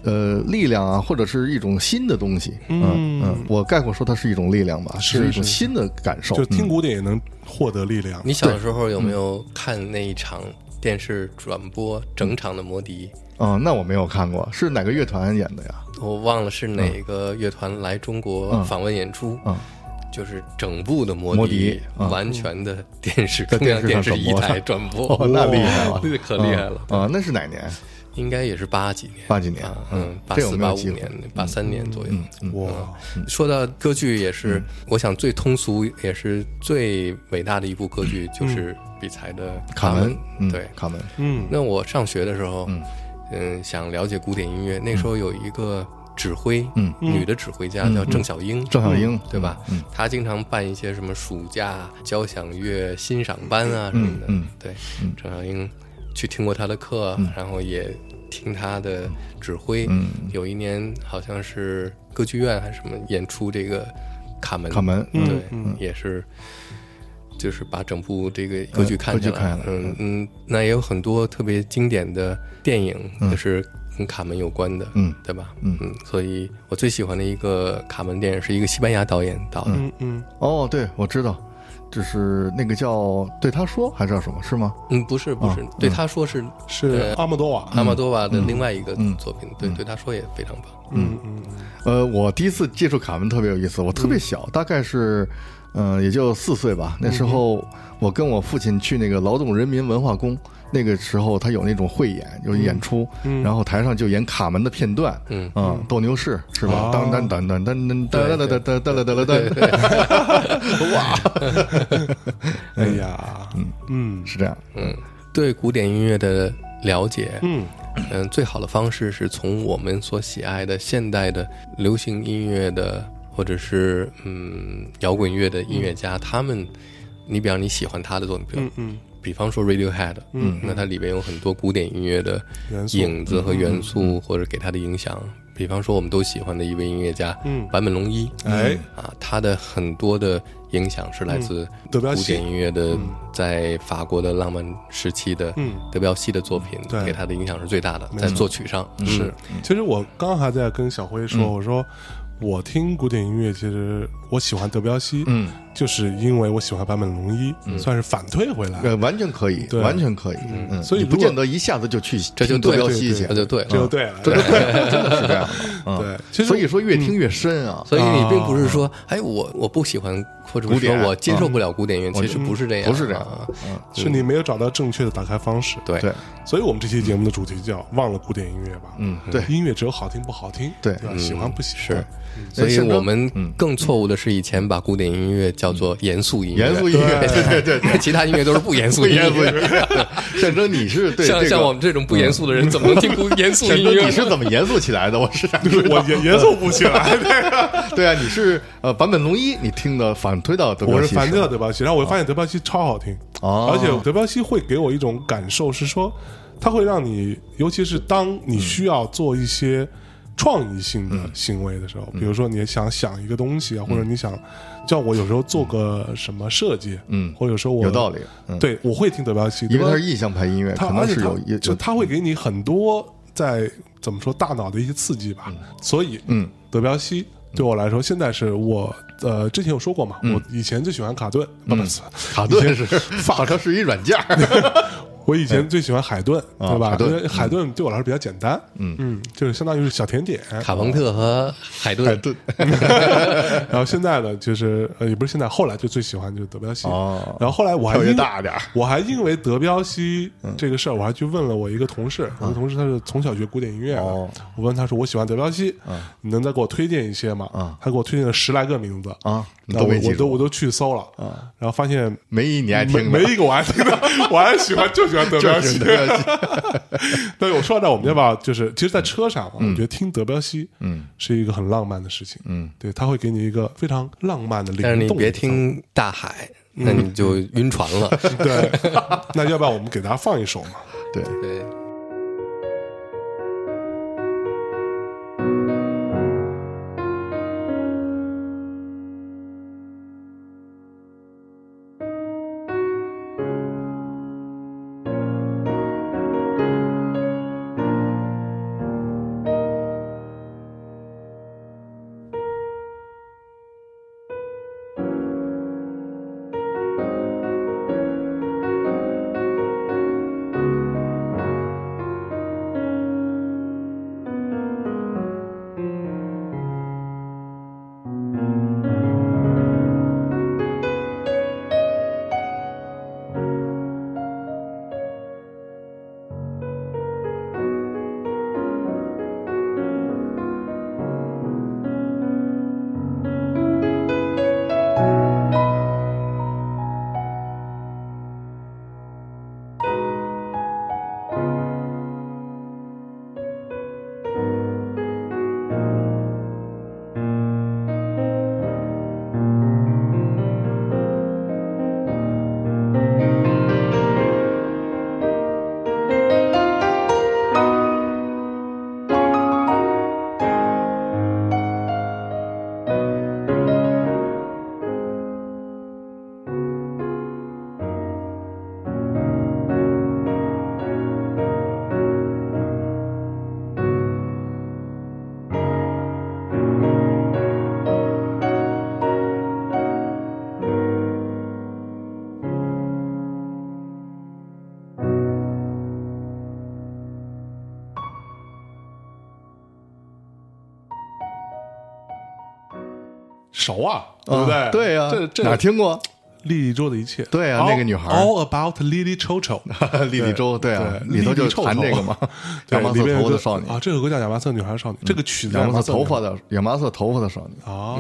呃力量啊，或者是一种新的东西，嗯。嗯，我概括说它是一种力量吧，是一种新的感受，就听古典也能获得力量。你小时候有没有看那一场电视转播整场的摩迪？哦，那我没有看过，是哪个乐团演的呀？我忘了是哪个乐团来中国访问演出，就是整部的摩迪，完全的电视在电视电视一台转播，那厉害了，(laughs) 那可厉害了啊！那是哪年？应该也是八几年，八几年，嗯，八四八五年，八三年左右。哇，说到歌剧，也是我想最通俗也是最伟大的一部歌剧，就是比才的《卡门》。对，《卡门》。嗯，那我上学的时候，嗯，想了解古典音乐，那时候有一个指挥，嗯，女的指挥家叫郑小英，郑小英，对吧？嗯，她经常办一些什么暑假交响乐欣赏班啊什么的。嗯，对，郑小英。去听过她的课，然后也听她的指挥。嗯。有一年好像是歌剧院还是什么演出这个卡门，卡门对，也是就是把整部这个歌剧看下来。嗯嗯，那也有很多特别经典的电影，就是跟卡门有关的，嗯，对吧？嗯。嗯，所以我最喜欢的一个卡门电影是一个西班牙导演导的。嗯。嗯，哦，对，我知道。就是那个叫对他说还是叫什么？是吗？嗯，不是不是，对他说是是阿莫多瓦。阿莫多瓦的另外一个作品，对对他说也非常棒。嗯嗯。呃，我第一次接触卡门特别有意思，我特别小，大概是嗯也就四岁吧。那时候我跟我父亲去那个劳动人民文化宫。那个时候他有那种汇演，有演出，然后台上就演卡门的片段，嗯啊，斗牛士是吧？当当当当当当当当当当当当当，哇！哎呀，嗯嗯，是这样，嗯，对古典音乐的了解，嗯嗯，最好的方式是从我们所喜爱的现代的流行音乐的，或者是嗯摇滚乐的音乐家，他们，你比方你喜欢他的作品，嗯嗯。比方说 Radiohead，嗯，那它里边有很多古典音乐的影子和元素，或者给他的影响。比方说我们都喜欢的一位音乐家，嗯，坂本龙一，哎，啊，他的很多的影响是来自古典音乐的，在法国的浪漫时期的，嗯，德彪西的作品，对，给他的影响是最大的，在作曲上是。其实我刚还在跟小辉说，我说。我听古典音乐，其实我喜欢德彪西，嗯，就是因为我喜欢坂本龙一，算是反退回来，呃，完全可以，完全可以，嗯，所以不见得一下子就去这就德彪西去，这就对，这就对了，这就对，真的是这样，(laughs) 对，其实所以说越听越深啊，所以你并不是说，哎，我我不喜欢或者说我接受不了古典乐，其实不是这样，不是这样，嗯，是你没有找到正确的打开方式，对。对，所以我们这期节目的主题叫忘了古典音乐吧，嗯，对，音乐只有好听不好听，对，喜欢不喜欢。所以我们更错误的是，以前把古典音乐叫做严肃音乐，严肃音乐，对对对，其他音乐都是不严肃音乐。(laughs) 象征你是对像像我们这种不严肃的人，怎么能听不严肃音乐？(laughs) 你是怎么严肃起来的？我是我严严肃不起来。(laughs) 对啊，你是呃坂本龙一，你听的反推到德彪西，我是反推到德彪西，然后我发现德彪西超好听，而且德彪西会给我一种感受是说，他会让你，尤其是当你需要做一些。创意性的行为的时候，比如说你想想一个东西啊，或者你想叫我有时候做个什么设计，嗯，或者说我有道理，对我会听德彪西，因为他是意象派音乐，可能是有，就他会给你很多在怎么说大脑的一些刺激吧，所以，嗯，德彪西对我来说，现在是我呃之前有说过嘛，我以前最喜欢卡顿，不不是卡顿是好像是一软件。(laughs) 我以前最喜欢海顿，对吧？因为海顿对我来说比较简单，嗯嗯，就是相当于是小甜点。卡朋特和海顿，海顿。(laughs) 然后现在呢，就是呃，也不是现在，后来就最喜欢就是德彪西。哦。然后后来我还越大点我还因为德彪西这个事儿，我还去问了我一个同事，我的同事他是从小学古典音乐的，我问他说我喜欢德彪西，你能再给我推荐一些吗？他给我推荐了十来个名字啊，我我都我都去搜了啊，然后发现没一你爱听，没一个我爱听的，我还喜欢就喜欢。德彪西，对，我说到这，我们要不要就是，其实，在车上，我觉得听德彪西，嗯，是一个很浪漫的事情，嗯，对他会给你一个非常浪漫的灵动。但是你别听大海，那你就晕船了。(laughs) 对，那要不要我们给大家放一首嘛？对对。这这。哪听过？莉莉周的一切，对啊，那个女孩，All about Lily 抽抽，(laughs) 莉莉周，对啊，里头就谈这个嘛，亚麻色头发的少女。啊，这首歌叫《亚麻色女孩少女》，这个曲子亚麻色头发的亚麻色头发的少女。哦，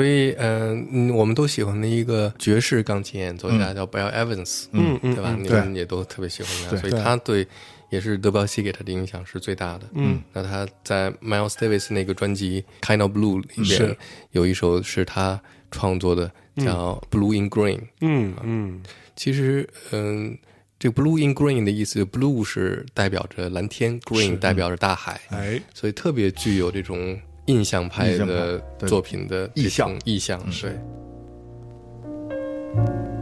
所以嗯，我们都喜欢的一个爵士钢琴演奏家叫 Bill Evans，嗯嗯，对吧？你们也都特别喜欢他，所以他对也是德彪西给他的影响是最大的。嗯，那他在 Miles Davis 那个专辑《Kind of Blue》里面有一首是他创作的。叫 Blue in Green，嗯嗯，其实嗯，这个 Blue in Green 的意思，Blue 是代表着蓝天，Green 代表着大海，哎，所以特别具有这种印象派的作品的意象，意象，对。就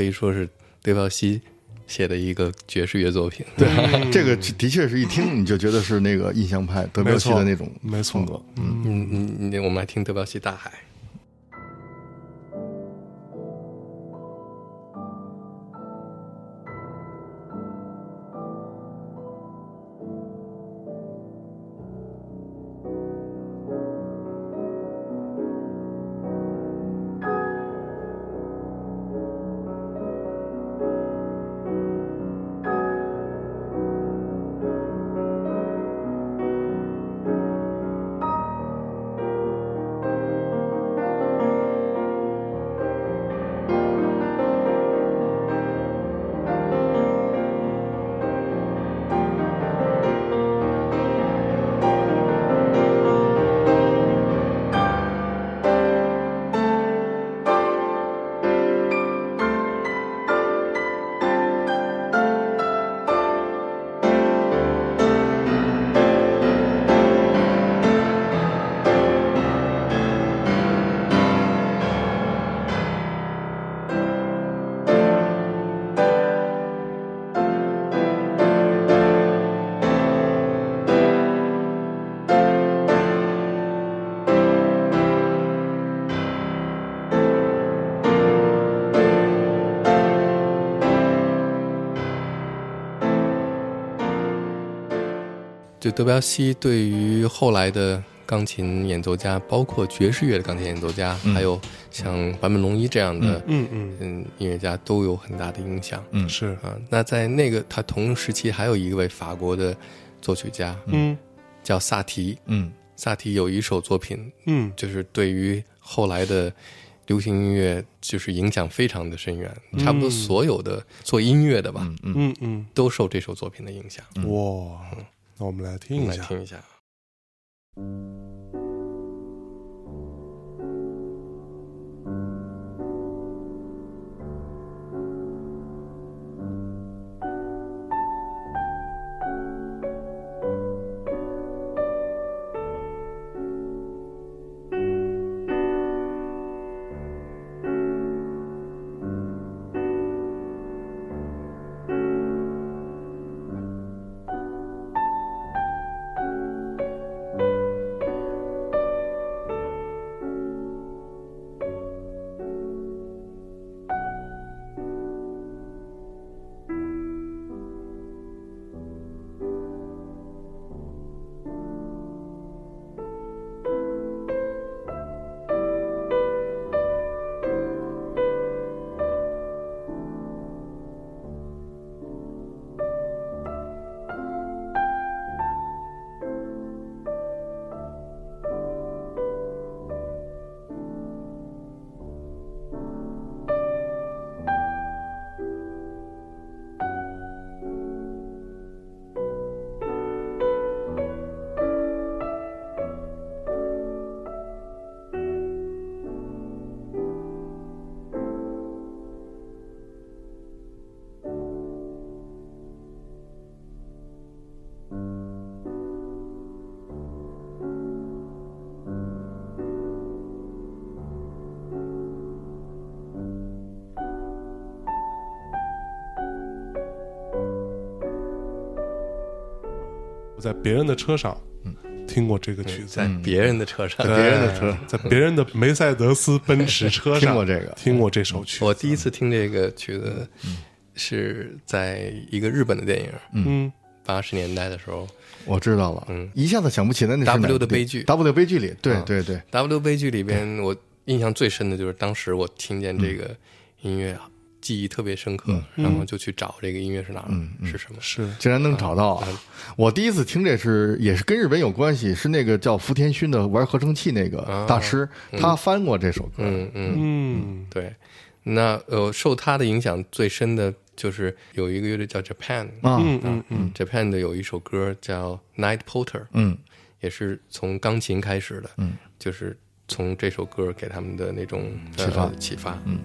可以说是德彪西写的一个爵士乐作品。对，(laughs) 这个的确是一听你就觉得是那个印象派德彪西的那种风格。嗯嗯嗯，我们来听德彪西《大海》。就德彪西对于后来的钢琴演奏家，包括爵士乐的钢琴演奏家，还有像坂本龙一这样的嗯嗯嗯音乐家，都有很大的影响。嗯，是啊。那在那个他同时期，还有一位法国的作曲家，嗯，叫萨提。嗯，萨提有一首作品，嗯，就是对于后来的流行音乐就是影响非常的深远。差不多所有的做音乐的吧，嗯嗯嗯，都受这首作品的影响。哇。那我们来听一下，在别人的车上，嗯。听过这个曲子，在别人的车上，别人的车，在别人的梅赛德斯奔驰车上听过这个，听过这首曲。我第一次听这个曲子是在一个日本的电影，嗯，八十年代的时候。我知道了，嗯，一下子想不起来那是 W 的悲剧，W 悲剧里，对对对，W 悲剧里边，我印象最深的就是当时我听见这个音乐，记忆特别深刻，然后就去找这个音乐是哪，是什么，是。竟然能找到。我第一次听这是也是跟日本有关系，是那个叫福田勋的玩合成器那个大师，他翻过这首歌，嗯嗯，对，那呃，受他的影响最深的。就是有一个乐队叫 Japan，嗯嗯嗯，Japan 的有一首歌叫 Night Porter，嗯，也是从钢琴开始的，嗯，就是从这首歌给他们的那种启发。启发，嗯。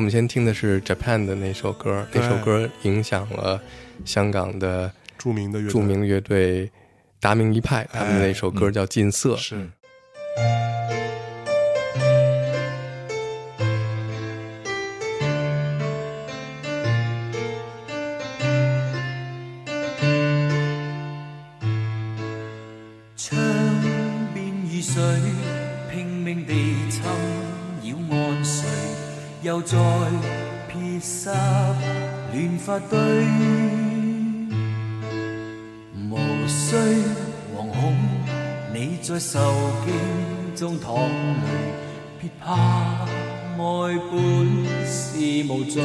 我们先听的是 Japan 的那首歌，那首歌影响了香港的著名的著名乐队达明一派，他们那首歌叫《近色》。是。对，无需惶恐，你在受惊中淌泪，别怕爱本是无罪。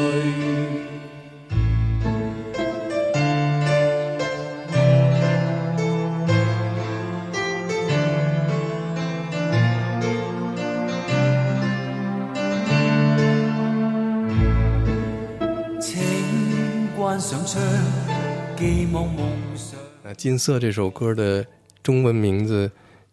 那《金色》这首歌的中文名字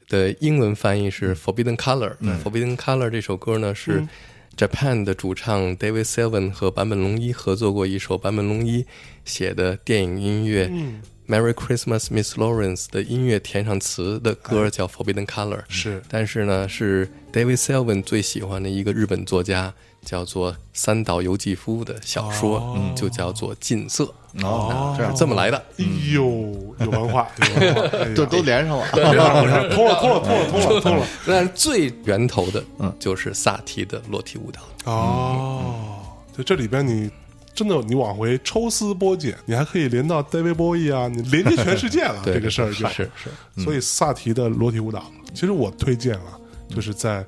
的英文翻译是《Forbidden Color》。《Forbidden Color》这首歌呢是 Japan 的主唱 David Sylvian 和坂本龙一合作过一首坂本龙一写的电影音乐《Merry Christmas, Miss Lawrence》的音乐填上词的歌，叫《Forbidden Color》。是，但是呢，是 David Sylvian 最喜欢的一个日本作家。叫做三岛由纪夫的小说，就叫做《近色》哦，这样这么来的。哎呦，(laughs) 有文化，都 (laughs) 都连上了，通了，通了，通了，通了，通了。但是最源头的，嗯，就是萨提的裸体舞蹈。哦，就这里边你真的你往回抽丝剥茧，你还可以连到 David Bowie 啊，你连接全世界了。(laughs) 这个事儿就是是。所以萨提的裸体舞蹈，其实我推荐啊，就是在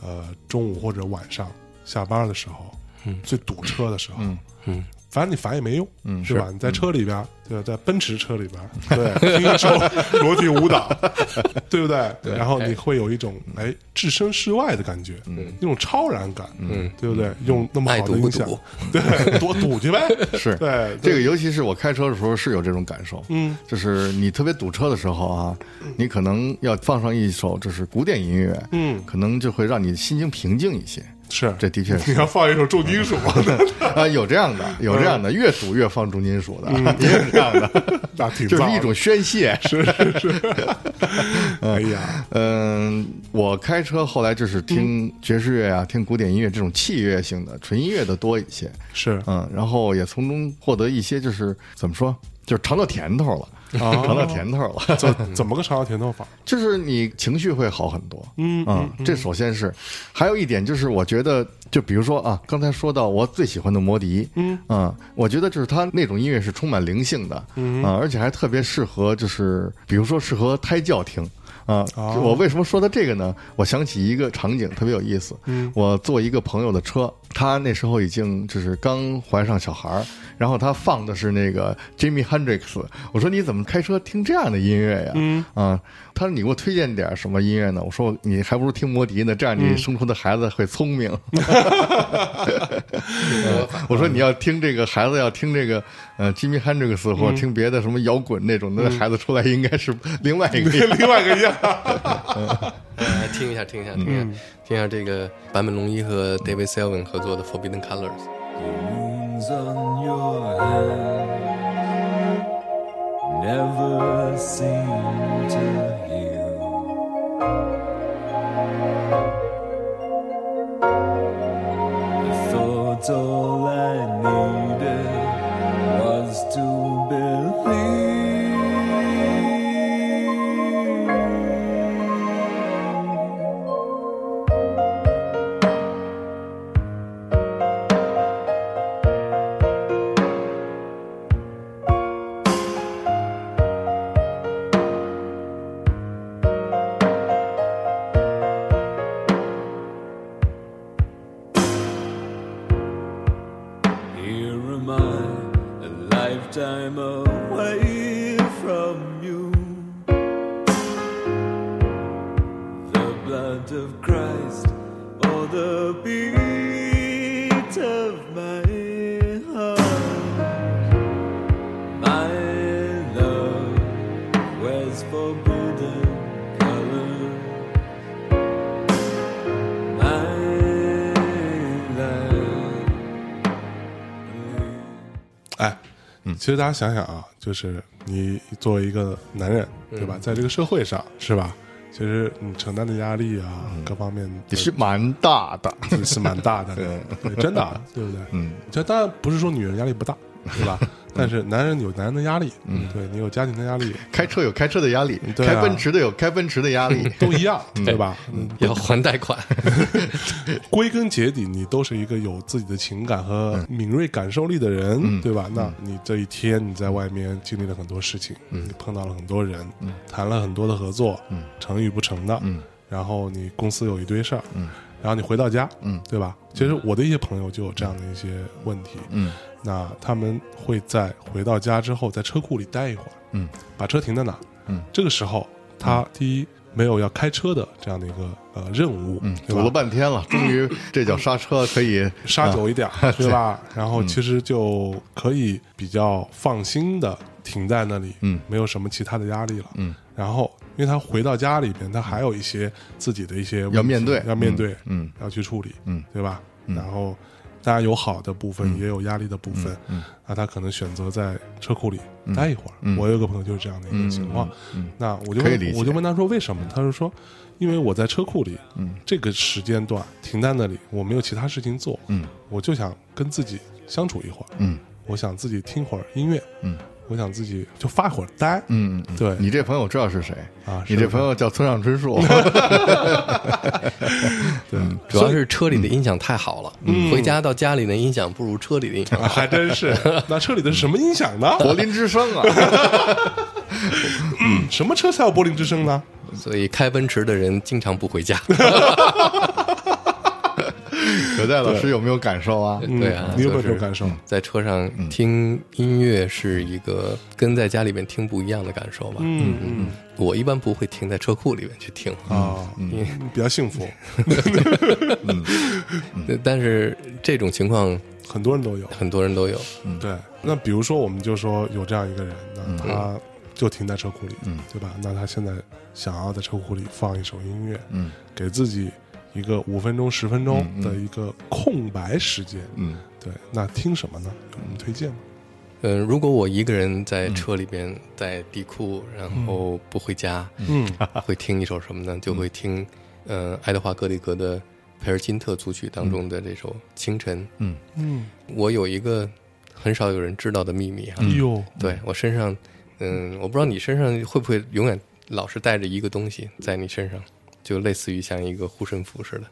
呃中午或者晚上。下班的时候，嗯，最堵车的时候，嗯。嗯，反正你烦也没用，嗯，是吧？你在车里边，对？在奔驰车里边，对，听一首裸体舞蹈，(laughs) 对不对？然后你会有一种哎置身事外的感觉，嗯，一种超然感，嗯，对不对？用那么好的音响，(laughs) 对，多堵去呗，(laughs) 是。对这个，尤其是我开车的时候是有这种感受，嗯，就是你特别堵车的时候啊，你可能要放上一首就是古典音乐，嗯，可能就会让你心情平静一些。是，这的确是。你要放一首重金属。(laughs) 啊，有这样的，有这样的，越数越放重金属的，也有这样的，(laughs) 那挺就是一种宣泄。(laughs) 是是是。哎呀，嗯，我开车后来就是听爵士乐啊，听古典音乐这种器乐性的纯音乐的多一些。是，嗯，然后也从中获得一些，就是怎么说，就是尝到甜头了。尝到甜头了，(laughs) 怎怎么个尝到甜头法？就是你情绪会好很多。嗯嗯，这首先是，还有一点就是，我觉得，就比如说啊，刚才说到我最喜欢的摩笛，嗯啊，我觉得就是他那种音乐是充满灵性的，啊，而且还特别适合，就是比如说适合胎教听。啊，我为什么说到这个呢？我想起一个场景特别有意思。嗯，我坐一个朋友的车，他那时候已经就是刚怀上小孩儿，然后他放的是那个 Jimmy Hendrix。我说你怎么开车听这样的音乐呀？嗯，啊，他说你给我推荐点什么音乐呢？我说你还不如听摩笛呢，这样你生出的孩子会聪明。(laughs) 我说你要听这个孩子要听这个呃 Jimmy Hendrix 或者听别的什么摇滚那种，那孩子出来应该是另外一个 (laughs) 另外一个样。来 (laughs) 听一下，听一下，听一下，听一下这个坂本龙一和 David Sylvian 合作的《Forbidden Colors》。 其实大家想想啊，就是你作为一个男人，对吧？在这个社会上，是吧？其实你承担的压力啊，各方面也是蛮大的，是蛮大的，(laughs) 对，真的，对不对？嗯，这当然不是说女人压力不大，对吧？(laughs) 但是男人有男人的压力，嗯，对你有家庭的压力，开车有开车的压力，开奔驰的有开奔驰的压力，都一样，(laughs) 对吧？嗯要还贷款。(laughs) (laughs) 归根结底，你都是一个有自己的情感和敏锐感受力的人，对吧？那你这一天你在外面经历了很多事情，你碰到了很多人，谈了很多的合作，嗯成与不成的，嗯然后你公司有一堆事儿，嗯然后你回到家，嗯对吧？其实我的一些朋友就有这样的一些问题，嗯。那他们会在回到家之后，在车库里待一会儿，嗯，把车停在哪？嗯，这个时候他第一没有要开车的这样的一个呃任务，嗯，走了半天了，终于这脚刹车可以 (laughs) 刹久一点，对吧？(laughs) 然后其实就可以比较放心的停在那里，嗯，没有什么其他的压力了，嗯。然后因为他回到家里边，他还有一些自己的一些要面对，要面对，嗯，要去处理，嗯，对吧？然后。大家有好的部分，也有压力的部分。嗯，那他可能选择在车库里待一会儿。我有个朋友就是这样的一个情况。嗯，那我就我就问他说为什么？他就说，因为我在车库里，嗯，这个时间段停在那里，我没有其他事情做。嗯，我就想跟自己相处一会儿。嗯，我想自己听会儿音乐。嗯。我想自己就发会儿呆，嗯，对你这朋友知道是谁啊？你这朋友叫村上春树 (laughs) (laughs) 对，主要是车里的音响太好了，回家到家里的音响不如车里的音响，还真是。(laughs) 那车里的是什么音响呢？柏林之声啊，什么车才有柏林之声呢？所以开奔驰的人经常不回家。可可戴老师有没有感受啊？对啊，你有没有感受？在车上听音乐是一个跟在家里面听不一样的感受吧？嗯嗯，我一般不会停在车库里面去听啊，你比较幸福。(laughs) 嗯，但是这种情况很多人都有，很多人都有。对，那比如说，我们就说有这样一个人，那他就停在车库里，嗯，对吧？那他现在想要在车库里放一首音乐，嗯，给自己。一个五分钟、十分钟的一个空白时间，嗯，对，那听什么呢？有什么推荐吗？嗯，如果我一个人在车里边，在地库，然后不回家，嗯，会听一首什么呢？就会听，呃，爱德华·格里格的佩尔金特组曲当中的这首《清晨》。嗯嗯，我有一个很少有人知道的秘密哈。哎呦，对我身上，嗯，我不知道你身上会不会永远老是带着一个东西在你身上。就类似于像一个护身符似的，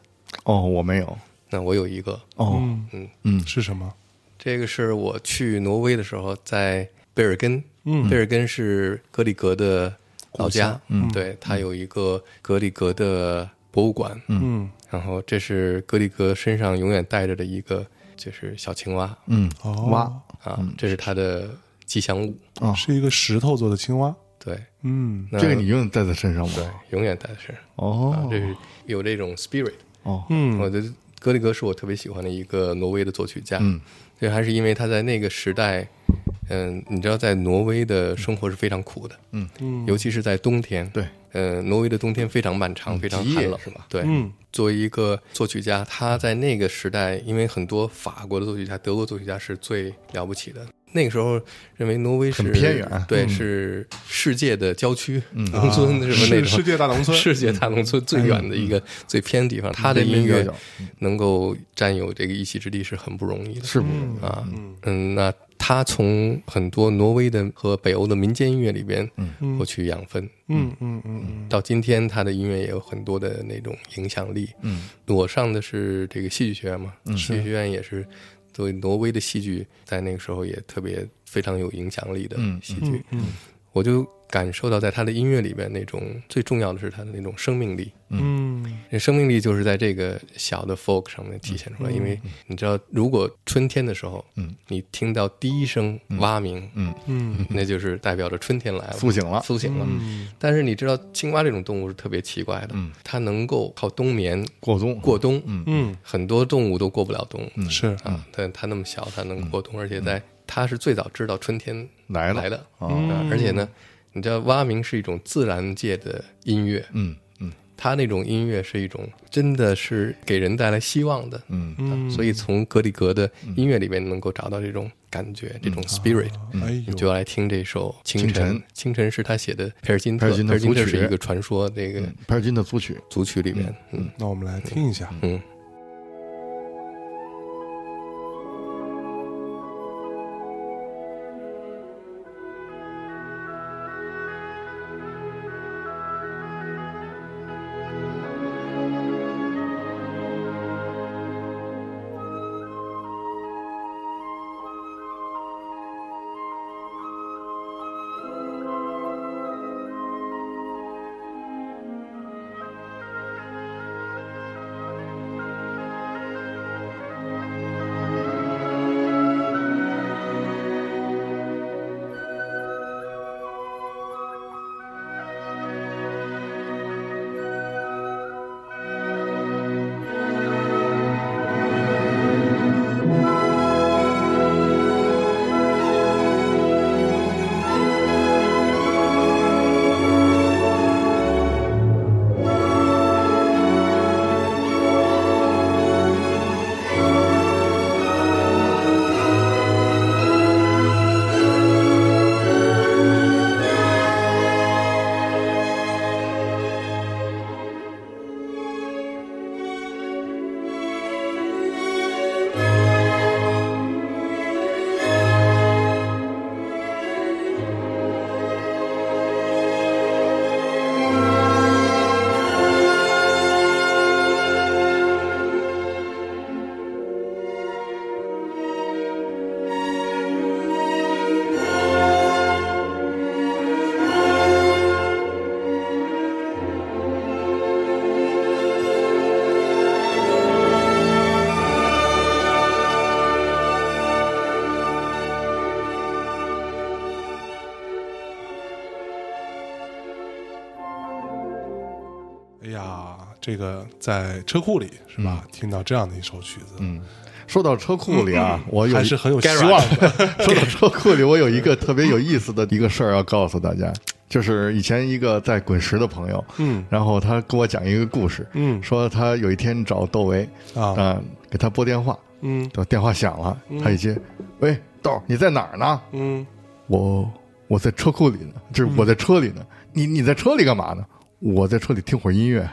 哦，我没有，那我有一个，哦，嗯嗯，是什么？这个是我去挪威的时候，在贝尔根，嗯，贝尔根是格里格的老家，嗯，对他有一个格里格的博物馆，嗯，然后这是格里格身上永远带着的一个就是小青蛙，嗯，蛙啊，这是他的吉祥物，啊，是一个石头做的青蛙。对，嗯，这个你永远带在身上吗？对，永远带在身上。哦，这是有这种 spirit。哦，嗯，我觉得格里格是我特别喜欢的一个挪威的作曲家。嗯，这还是因为他在那个时代，嗯，你知道，在挪威的生活是非常苦的。嗯嗯，尤其是在冬天。对，呃，挪威的冬天非常漫长，非常寒冷，是吧？对，嗯，作为一个作曲家，他在那个时代，因为很多法国的作曲家、德国作曲家是最了不起的。那个时候认为挪威是很偏远，对，是世界的郊区、农村什么那种世界大农村，(laughs) 世界大农村最远的一个最偏的地方。他的音乐能够占有这个一席之地是很不容易的，是不？啊，嗯，那他从很多挪威的和北欧的民间音乐里边获取养分，嗯嗯。嗯，到今天他的音乐也有很多的那种影响力。嗯，我上的是这个戏剧学院嘛，戏剧学院也是。作为挪威的戏剧，在那个时候也特别非常有影响力的戏剧，我就感受到在他的音乐里边那种最重要的是他的那种生命力。嗯，那生命力就是在这个小的 folk 上面体现出来。因为你知道，如果春天的时候，嗯，你听到第一声蛙鸣，嗯。嗯，那就是代表着春天来了，苏醒了，苏醒了。但是你知道，青蛙这种动物是特别奇怪的，它能够靠冬眠过冬，过冬。嗯。嗯，很多动物都过不了冬。是。啊，但它那么小，它能过冬，而且在它是最早知道春天来来的。啊，而且呢，你知道蛙鸣是一种自然界的音乐。嗯。嗯，它那种音乐是一种，真的是给人带来希望的，嗯。嗯，所以从格里格的音乐里面能够找到这种感觉，这种 spirit，你就要来听这首《清晨》。清晨。是他写的佩尔金特，佩尔金特是一个传说，那个佩尔金的组曲，组曲里面，嗯，那我们来听一下，嗯。这个在车库里是吧？听到这样的一首曲子，嗯，说到车库里啊，我有还是很有希望的。(laughs) 说到车库里，我有一个特别有意思的一个事儿要告诉大家，就是以前一个在滚石的朋友，嗯，然后他跟我讲一个故事，嗯说他有一天找窦唯啊给他拨电话，嗯，电话响了，他一接，喂，豆儿，你在哪儿呢？嗯，我我在车库里呢，就是我在车里呢。你你在车里干嘛呢？我在车里听会儿音乐，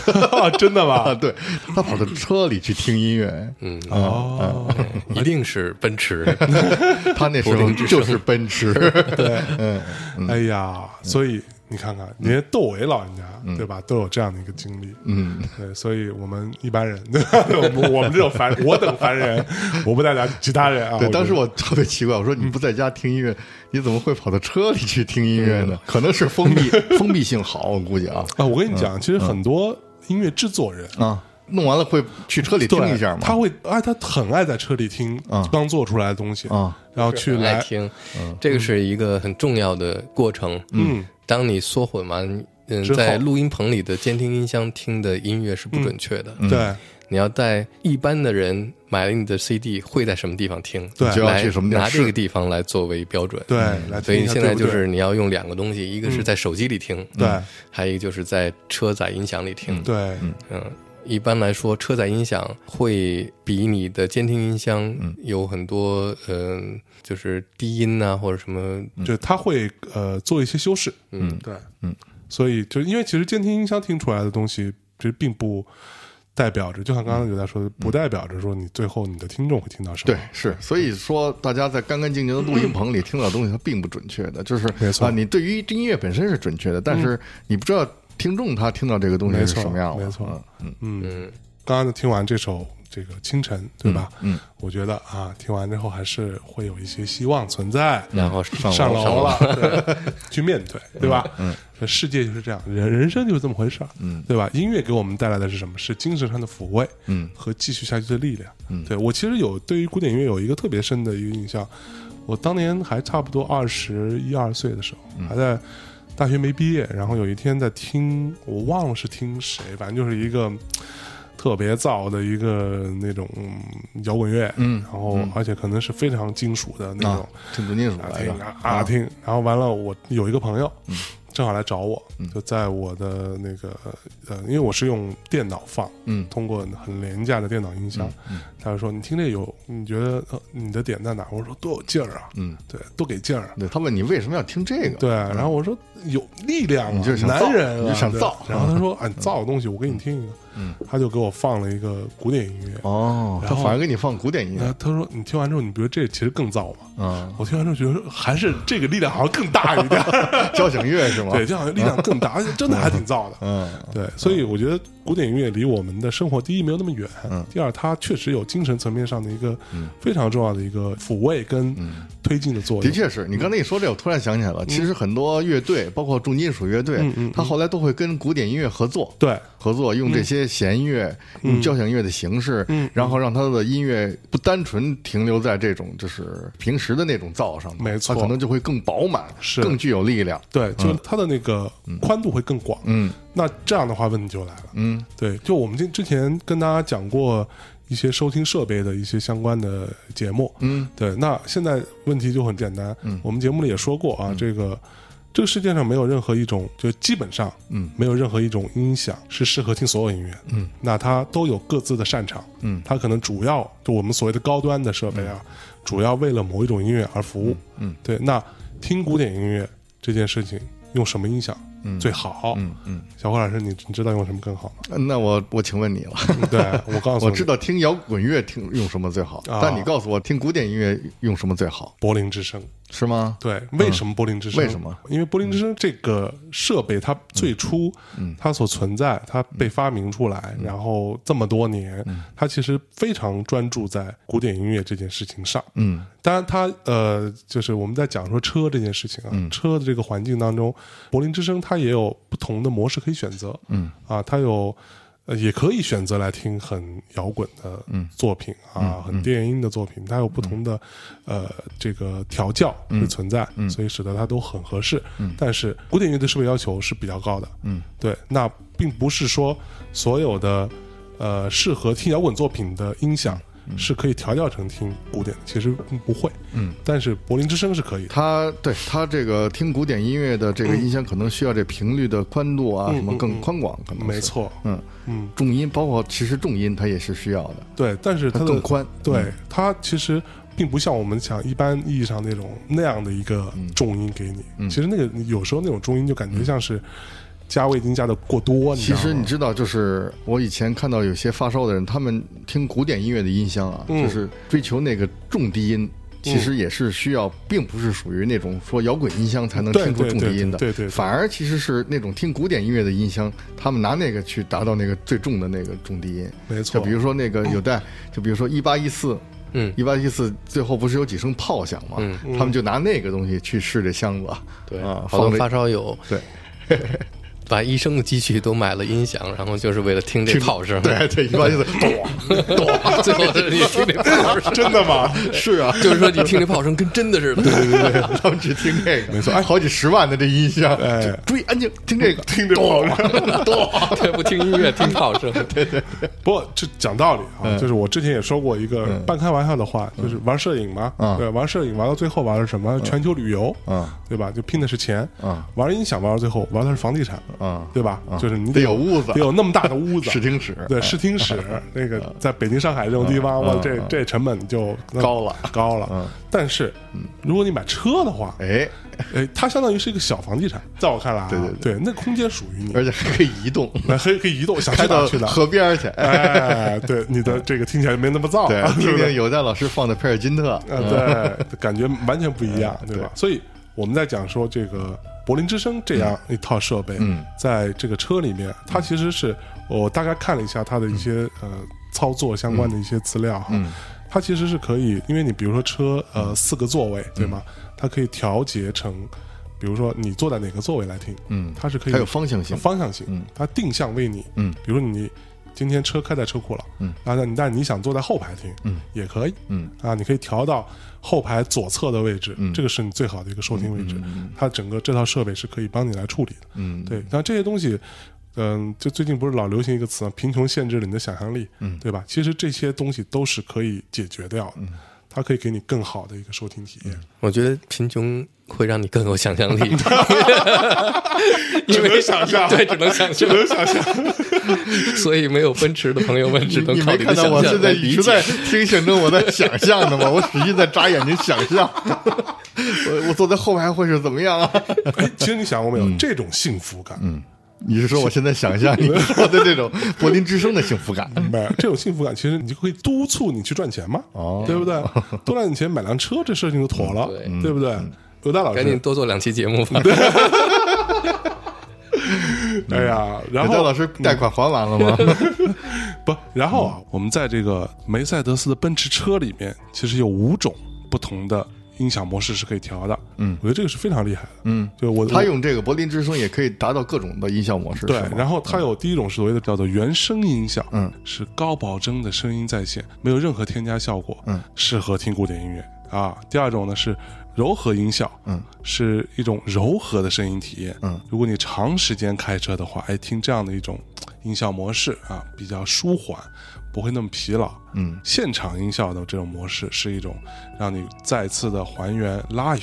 (laughs) 真的吗？(laughs) 对他跑到车里去听音乐，嗯哦，一定是奔驰，(laughs) 他那时候就是奔驰，对，嗯，哎呀，所以你看看，连窦唯老人家对吧，都有这样的一个经历，嗯，对，所以我们一般人，对吧？我们我们这种凡我等凡人，(laughs) 我不代表其他人啊。对，当时我我特别奇怪，我说你不在家听音乐，你怎么会跑到车里去听音乐呢？(laughs) 可能是封闭 (laughs) 封闭性好，我估计啊啊，我跟你讲，其实很多音乐制作人。啊，弄完了会去车里听一下吗？他会哎，他很爱在车里听啊刚做出来的东西啊，然后去来来听，这个是一个很重要的过程。嗯，当你缩混完，嗯，在录音棚里的监听音箱听的音乐是不准确的。对。你要在一般的人买了你的 CD 会在什么地方听，对。就要来去什么地方拿这个地方来作为标准。对，来所以现在就是你要用两个东西，一个是在手机里听，对。还有一个就是在车载音响里听。对。嗯，一般来说，车载音响会比你的监听音箱有很多，嗯、就是低音呐、或者什么，就它会呃做一些修饰，嗯，对，嗯，所以就因为其实监听音箱听出来的东西，其实并不代表着，就像刚刚有在说的，不代表着说你最后你的听众会听到什么，对，是，所以说大家在干干净净的录音棚里听到的东西，它并不准确的，就是没错。啊，你对于音乐本身是准确的，但是你不知道听众他听到这个东西是没错什么样的，没错嗯嗯，嗯，刚刚听完这首这个清晨，对吧？嗯，我觉得啊，听完之后还是会有一些希望存在，然后上上楼楼了，(laughs) 对，去面对，对吧？嗯，世界就是这样，人人生就是这么回事儿，嗯，对吧？音乐给我们带来的是什么？是精神上的抚慰，嗯，和继续下去的力量。嗯，对我其实有对于古典音乐有一个特别深的一个印象，我当年还差不多二十一二岁的时候，还在大学没毕业，然后有一天在听，我忘了是听谁，反正就是一个。特别燥的一个那种嗯摇滚乐，嗯，然后而且可能是非常金属的那种，啊，听重金属啊来着听啊啊听，然后完了，我有一个朋友，正好来找我，就在我的那个呃，因为我是用电脑放，嗯通过很廉价的电脑音箱，他就说你听这有，你觉得呃你的点在哪？我说多有劲儿啊，嗯，对，多给劲儿啊。对他问你为什么要听这个？对，然后我说有力量啊，你就是想男人啊，你就想造然后他说：“啊，(laughs) 你造的东西，我给你听一个。”嗯，他就给我放了一个古典音乐。哦，他反而给你放古典音乐。他说：“你听完之后，你不觉得这其实更燥吗？”嗯，我听完之后觉得还是这个力量好像更大一点。(laughs) 交响乐是吗？对，这好像力量更大，而且真的还挺燥的。嗯，对，所以我觉得古典音乐离我们的生活，第一没有那么远，第二它确实有精神层面上的一个非常重要的一个抚慰跟推进的作用。的确是你刚才一说这，我突然想起来了，其实很多乐队，包括重金属乐队，他后来都会跟古典音乐合作，对。合作用这些弦乐、用交响乐的形式，嗯然后让他的音乐不单纯停留在这种就是平时的那种噪上，没错。它可能就会更饱满，是。更具有力量。对，就是它的那个宽度会更广。嗯。那这样的话，问题就来了。嗯。对，就我们之之前跟大家讲过一些收听设备的一些相关的节目，嗯，对。那现在问题就很简单，嗯，我们节目里也说过啊，这个这个世界上没有任何一种，就基本上，嗯，没有任何一种音响是适合听所有音乐，嗯，那它都有各自的擅长，嗯，它可能主要就我们所谓的高端的设备啊，主要为了某一种音乐而服务，嗯，对。那听古典音乐这件事情，用什么音响最好？嗯嗯，小霍老师，你你知道用什么更好吗？那我我请问你了，对我告诉你，(laughs) 我知道听摇滚乐听用什么最好，啊但你告诉我听古典音乐用什么最好，柏林之声。是吗？对，为什么柏林之声？为什么？因为柏林之声这个设备，它最初，它所存在，它被发明出来，然后这么多年，它其实非常专注在古典音乐这件事情上。嗯当然它，呃，就是我们在讲说车这件事情啊，车的这个环境当中，柏林之声它也有不同的模式可以选择。嗯啊，它有呃，也可以选择来听很摇滚的作品啊，很电音的作品，它有不同的呃这个调教会存在，所以使得它都很合适。但是古典乐的设备要求是比较高的，嗯，对，那并不是说所有的呃适合听摇滚作品的音响。是可以调教成听古典的，其实不会。嗯，但是柏林之声是可以。它对它这个听古典音乐的这个音箱，可能需要这频率的宽度啊，什么更宽广，可能没错。嗯嗯，重音包括其实重音它也是需要的。对，但是它更宽。对它其实并不像我们想一般意义上那种那样的一个重音给你。其实那个有时候那种重音就感觉像是。加味精加的过多，其实你知道，就是我以前看到有些发烧的人，他们听古典音乐的音箱啊，就是追求那个重低音，其实也是需要，并不是属于那种说摇滚音箱才能听出重低音的，对对，反而其实是那种听古典音乐的音箱，他们拿那个去达到那个最重的那个重低音，没错。就比如说那个有带，就比如说一八一四，嗯，一八一四最后不是有几声炮响嘛，他们就拿那个东西去试这箱子，对啊，好多发烧友，对。(laughs) 把一生的积蓄都买了音响，然后就是为了听这炮声。对对，一般就是咚 (laughs) 咚，(laughs) 最后你听这炮声，(laughs) 真的吗？是啊，就是说你听这炮声跟真的似的。对对对，他们只听这个，没错，哎，好几十万的这音响，哎，注意安静，听这个，听这炮声，咚，对，不听音乐，听炮声。对对。不过这讲道理啊，就是我之前也说过一个半开玩笑的话，就是玩摄影嘛，对，玩摄影玩到最后玩的是什么？全球旅游，嗯，对吧？就拼的是钱，嗯，玩音响玩到最后玩的是房地产，嗯，对吧？就是你得有屋子，得有那么大的屋子，(laughs) 视听室，对，视听室，那个在北京、上海这种地方，我这这成本就高了，高了。但是，如果你买车的话，哎。(laughs) 哎，它相当于是一个小房地产，在我看来，对对对，那空间属于你，而且还可以移动，还可以移动，(laughs) 想去哪去哪河边去，哎，对，你的这个听起来没那么燥，听听有戴老师放的佩尔金特，对，感觉完全不一样，对吧？所以我们在讲说这个。柏林之声这样一套设备，在这个车里面，它其实是我大概看了一下它的一些呃操作相关的一些资料哈，它其实是可以，因为你比如说车呃四个座位对吗？它可以调节成，比如说你坐在哪个座位来听，嗯，它是可以，它有方向性，方向性，嗯，它定向为你，嗯，比如你。今天车开在车库了，嗯，啊，那你但你想坐在后排听，嗯，也可以，嗯，啊，你可以调到后排左侧的位置，嗯，这个是你最好的一个收听位置，它整个这套设备是可以帮你来处理的，嗯，对，那这些东西，嗯，就最近不是老流行一个词，贫穷限制了你的想象力，嗯，对吧？其实这些东西都是可以解决掉的。它可以给你更好的一个收听体验。我觉得贫穷会让你更有想象力，(laughs) 只能想象，对，只能想象，只能想象。(laughs) 所以没有奔驰的朋友们只能靠你看到我是在一直在听选中，我在想象的吗？我使劲在眨眼睛想象，我我坐在后排会是怎么样啊？哎，其实你想过没有这种幸福感？嗯。你是说我现在想象你说 (laughs) 的这种柏林之声的幸福感？没，这种幸福感其实你就可以督促你去赚钱嘛，哦，对不对？多赚点钱买辆车，这事情就妥了，(laughs) 对不对？刘大老师，赶紧多做两期节目吧。(laughs) 哎呀，然后刘老师贷款还完了吗？不，然后啊，我们在这个梅赛德斯的奔驰车里面，其实有五种不同的。音响模式是可以调的，嗯，我觉得这个是非常厉害的，嗯，就我他用这个柏林之声也可以达到各种的音效模式，对。然后它有第一种是所谓的叫做原声音效，嗯，是高保真的声音在线，没有任何添加效果，嗯，适合听古典音乐啊。第二种呢是柔和音效，嗯，是一种柔和的声音体验，嗯，如果你长时间开车的话，哎，听这样的一种音效模式啊，比较舒缓。不会那么疲劳，嗯，现场音效的这种模式是一种让你再次的还原 live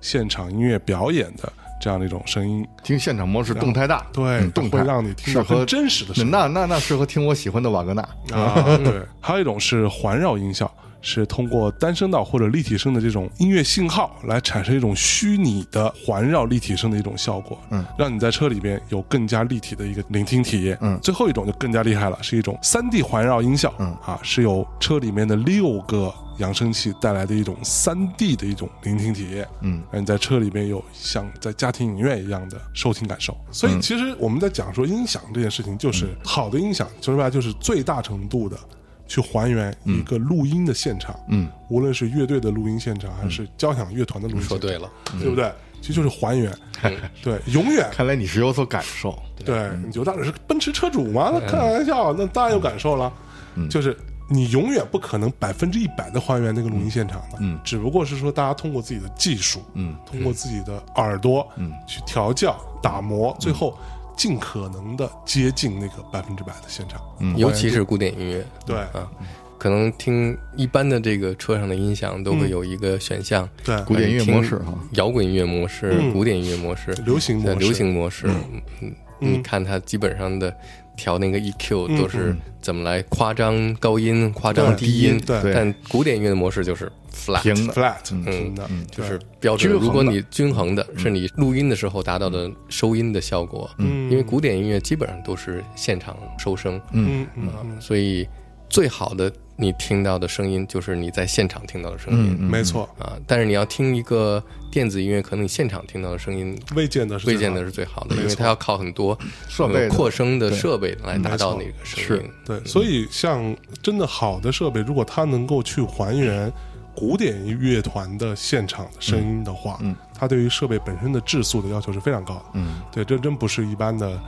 现场音乐表演的这样的一种声音。听现场模式动态大，对，动态让你听到很真实的声音。那那那适合听我喜欢的瓦格纳啊。对，还有一种是环绕音效。是通过单声道或者立体声的这种音乐信号来产生一种虚拟的环绕立体声的一种效果，嗯，让你在车里边有更加立体的一个聆听体验，嗯，最后一种就更加厉害了，是一种三 D 环绕音效，嗯。啊，是由车里面的六个扬声器带来的一种三 D 的一种聆听体验，嗯，让你在车里边有像在家庭影院一样的收听感受。所以其实我们在讲说音响这件事情，就是好的音响，说白了就是最大程度的。去还原一个录音的现场，嗯，无论是乐队的录音现场，还是交响乐团的录音，说对了，对不对？其实就是还原。对，永远。看来你是有所感受。对，你就到底是奔驰车主吗？那开玩笑，那当然有感受了。就是你永远不可能百分之一百的还原那个录音现场的。嗯，只不过是说大家通过自己的技术，嗯，通过自己的耳朵，嗯，去调教、打磨，最后尽可能的接近那个百分之百的现场。嗯，尤其是古典音乐。对啊。可能听一般的这个车上的音响都会有一个选项，对，古典音乐模式哈，摇滚音乐模式，古典音乐模式，流行模式，流行模式。嗯，你看它基本上的调那个 EQ 都是怎么来夸张高音，夸张低音。对，但古典音乐的模式就是 flat，flat，嗯，就是标准。如果你均衡的是你录音的时候达到的收音的效果，嗯，因为古典音乐基本上都是现场收声，嗯嗯，所以最好的。你听到的声音就是你在现场听到的声音，没错。啊。但是你要听一个电子音乐，可能你现场听到的声音未见得是未见得是最好的，因为它要靠很多设备扩声的设备来达到那个声音。对，所以像真的好的设备，如果它能够去还原古典乐团的现场的声音的话，嗯，它对于设备本身的质素的要求是非常高的。嗯，对，这真不是一般的。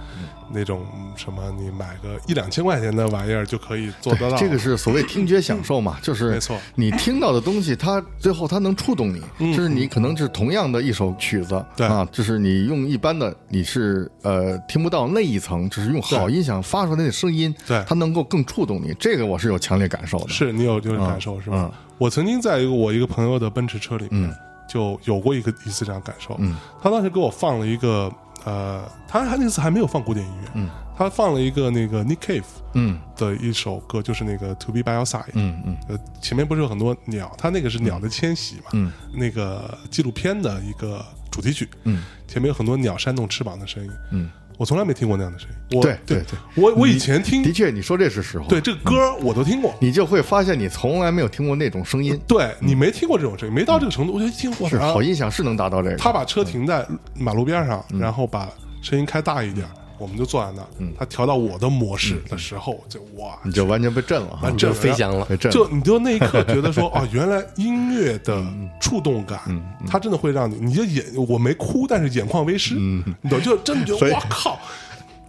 那种什么，你买个一两千块钱的玩意儿就可以做得到。这个是所谓 (laughs) 听觉享受嘛，就是没错。你听到的东西，它最后它能触动你，就是你可能是同样的一首曲子，对啊，就是你用一般的你是呃听不到那一层，只是用好音响发出来的声音，对，它能够更触动你。这个我是有强烈感受的。是你有这种感受是吧？我曾经在一个我一个朋友的奔驰车里面就有过一个一次这样感受。嗯，他当时给我放了一个。呃，他他那次还没有放古典音乐，嗯，他放了一个那个 Nick Cave，嗯，的一首歌，就是那个 To Be By Your Side，嗯嗯，呃，前面不是有很多鸟，他那个是鸟的迁徙嘛，嗯，那个纪录片的一个主题曲，嗯，前面有很多鸟扇动翅膀的声音，嗯。我从来没听过那样的声音。对对对，我我以前听，的确，你说这是实话。对这个歌我都听过，你就会发现你从来没有听过那种声音。对你没听过这种声音，没到这个程度。我觉得听过是好音响是能达到这个。他把车停在马路边上，然后把声音开大一点。我们就坐在那，他调到我的模式的时候，就哇，你就完全被震了，完震飞翔了，就你就那一刻觉得说，(laughs) 哦，原来音乐的触动感，它真的会让你，你就眼我没哭，但是眼眶微湿，你懂？就真的觉得，我靠。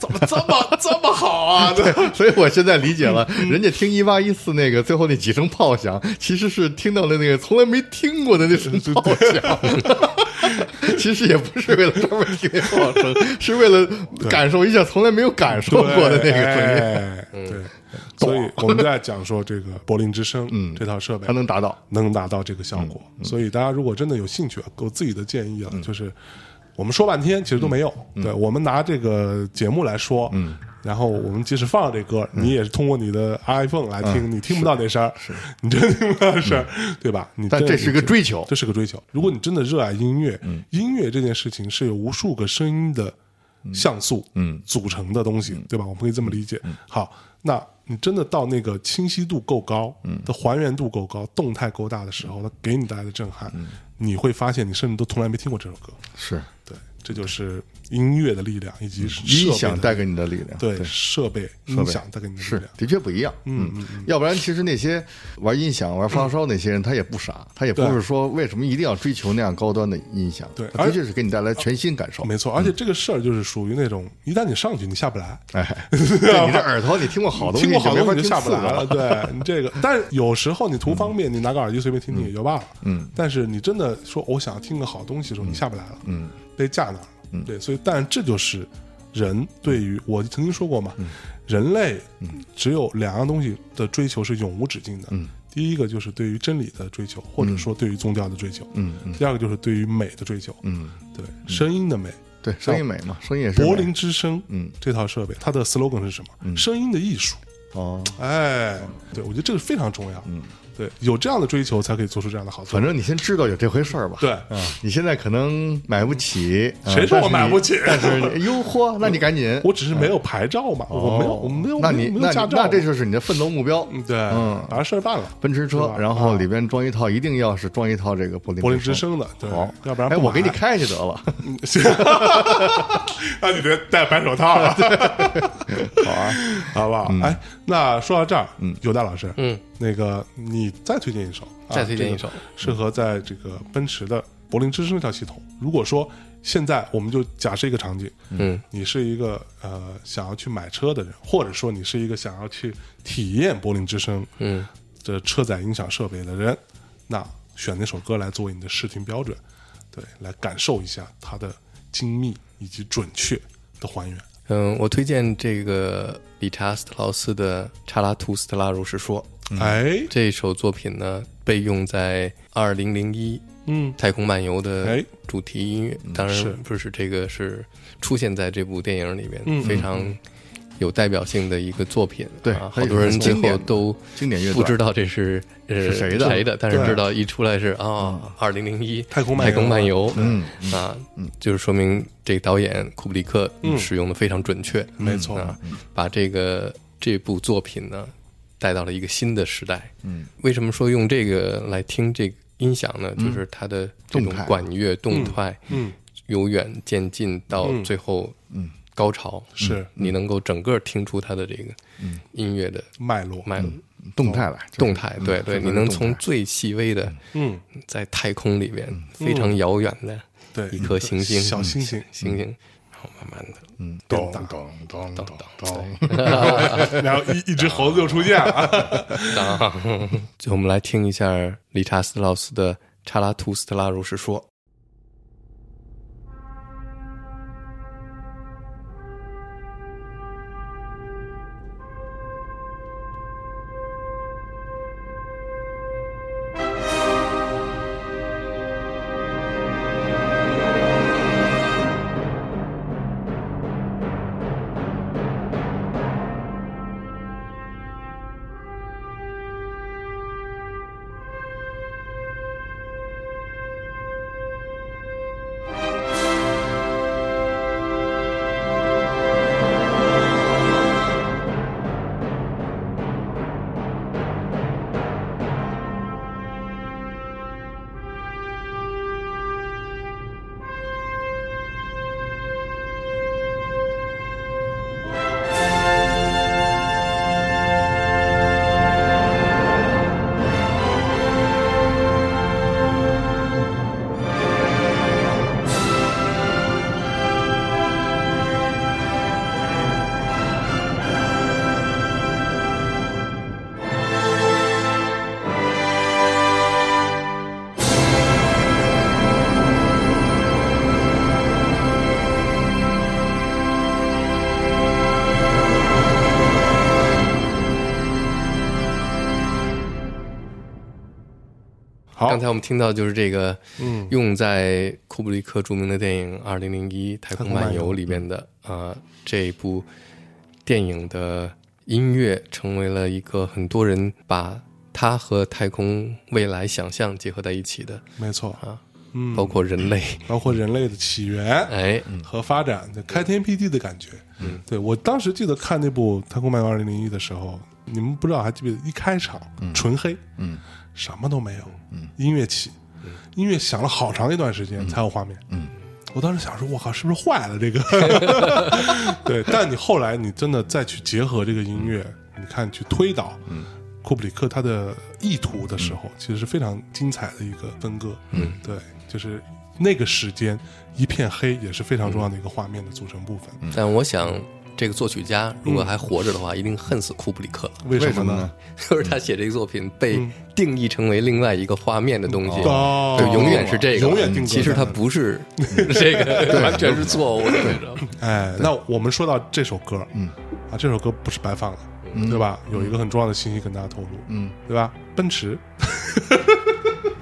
怎么这么这么好啊？(laughs) 对，所以我现在理解了，人家听一八一四那个最后那几声炮响，其实是听到了那个从来没听过的那声炮响。(laughs) 其实也不是为了专门听那炮声，(laughs) 是为了感受一下从来没有感受过的那个声音。对，所以我们在讲说这个柏林之声，嗯，这套设备它能达到，能达到这个效果。所以大家如果真的有兴趣啊，给我自己的建议啊，就是。我们说半天，其实都没有。对我们拿这个节目来说，嗯，然后我们即使放了这歌，你也是通过你的 iPhone 来听，你听不到那声儿，是你真听不到那声儿，对吧？你但这是个追求，这是个追求。如果你真的热爱音乐，音乐这件事情是有无数个声音的像素，嗯，组成的东西，对吧？我们可以这么理解。好，那你真的到那个清晰度够高，嗯，的还原度够高，动态够大的时候，它给你带来的震撼，你会发现你甚至都从来没听过这首歌，是。对。这就是音乐的力量，以及音响带给你的力量。对设备、音响带给你的力量，的确不一样。嗯嗯，要不然其实那些玩音响、玩发烧那些人，他也不傻，他也不是说为什么一定要追求那样高端的音响。对，的确是给你带来全新感受。没错，而且这个事儿就是属于那种，一旦你上去，你下不来。哎，(laughs) 你这耳朵你听过好多，(laughs) 听过好多你就下不来了。对 (laughs) 你这个，但是有时候你图方便，你拿个耳机随便听听也就罢了。嗯，但是你真的说我想听个好东西的时候，你下不来了。嗯，被架那儿。嗯，对，所以，但这就是人对于我曾经说过嘛，人类只有两样东西的追求是永无止境的。嗯，第一个就是对于真理的追求，或者说对于宗教的追求。嗯嗯。第二个就是对于美的追求。嗯，对，声音的美，对，声音美嘛，声音也是。柏林之声，嗯，这套设备它的 slogan 是什么？声音的艺术。哦，哎，对，我觉得这个非常重要。嗯。对，有这样的追求才可以做出这样的好作。反正你先知道有这回事儿吧。对，你现在可能买不起。谁说我买不起？但是哟嚯，(laughs) 那你赶紧。我只是没有牌照嘛，我没有，我没有，那你那那这就是你的奋斗目标。对，嗯，把事儿办了。奔驰车，然后里边装一套，一定要是装一套这个柏林柏林之声的。对，要不然哎，我给你开去得了。行，(laughs) 那你别戴白手套了。好啊，(laughs) 好不好？哎，那说到这儿，嗯，有戴老师，嗯。那个，你再推荐一首，再推荐一首，适合在这个奔驰的柏林之声这套系统。如果说现在我们就假设一个场景，嗯，你是一个呃想要去买车的人，或者说你是一个想要去体验柏林之声，嗯，的车载音响设备的人，那选那首歌来作为你的视听标准，对，来感受一下它的精密以及准确的还原。嗯，我推荐这个理查斯特劳斯的《查拉图斯特拉如是说》。哎，这首作品呢，被用在二零零一嗯。太空漫游的哎。主题音乐，当是。然不是这个是出现在这部电影里面，嗯非常有代表性的一个作品。啊，对很好多人最后都经典乐不知道这是呃是谁的？谁的，但是知道一出来是啊，二零零一太空漫游。太空漫游，嗯啊，就是说明这个导演库布里克嗯。使用的非常准确，没错。啊，把这个这部作品呢带到了一个新的时代。嗯，为什么说用这个来听这个音响呢？就是它的这种动管乐动态，嗯，由远渐近到最后，嗯，高潮是。你能够整个听出它的这个音乐的脉络，脉动态来，动态，对对，嗯你能从最细微的嗯，在太空里面非常遥远的对，一颗行星，小星星，星星，慢慢的，嗯，咚咚咚咚咚咚，(laughs) 然后一一只猴子就出现了。当，(laughs) (laughs) 就我们来听一下理查斯劳斯的《查拉图斯特拉如是说》。刚才我们听到就是这个，嗯。用在库布里克著名的电影《二零零一太空漫游》里面的啊、这部电影的音乐成为了一个很多人把它和太空未来想象结合在一起的，没错。啊，嗯，包括人类，(laughs) 包括人类的起源哎，和发展的开天辟地的感觉。嗯，对我当时记得看那部《太空漫游二零零一》的时候，你们不知道还记不记得？一开场纯黑，嗯，什么都没有，嗯，音乐起，音乐响了好长一段时间才有画面，嗯。我当时想说，我靠，是不是坏了这个？(laughs) (laughs) 对，但你后来你真的再去结合这个音乐，你看去推导，嗯，库布里克他的意图的时候，其实是非常精彩的一个分割。嗯，对，就是那个时间一片黑，也是非常重要的一个画面的组成部分。但我想这个作曲家如果还活着的话，一定恨死库布里克了。为为什么呢？(laughs) 就是他写这个作品被定义成为另外一个画面的东西，哦。就永远是这个，永远定格其实他不是 (laughs) 这个，完全是错误的？哎，那我们说到这首歌，嗯，啊，这首歌不是白放的，对吧？有一个很重要的信息跟大家透露，嗯，对吧？奔驰，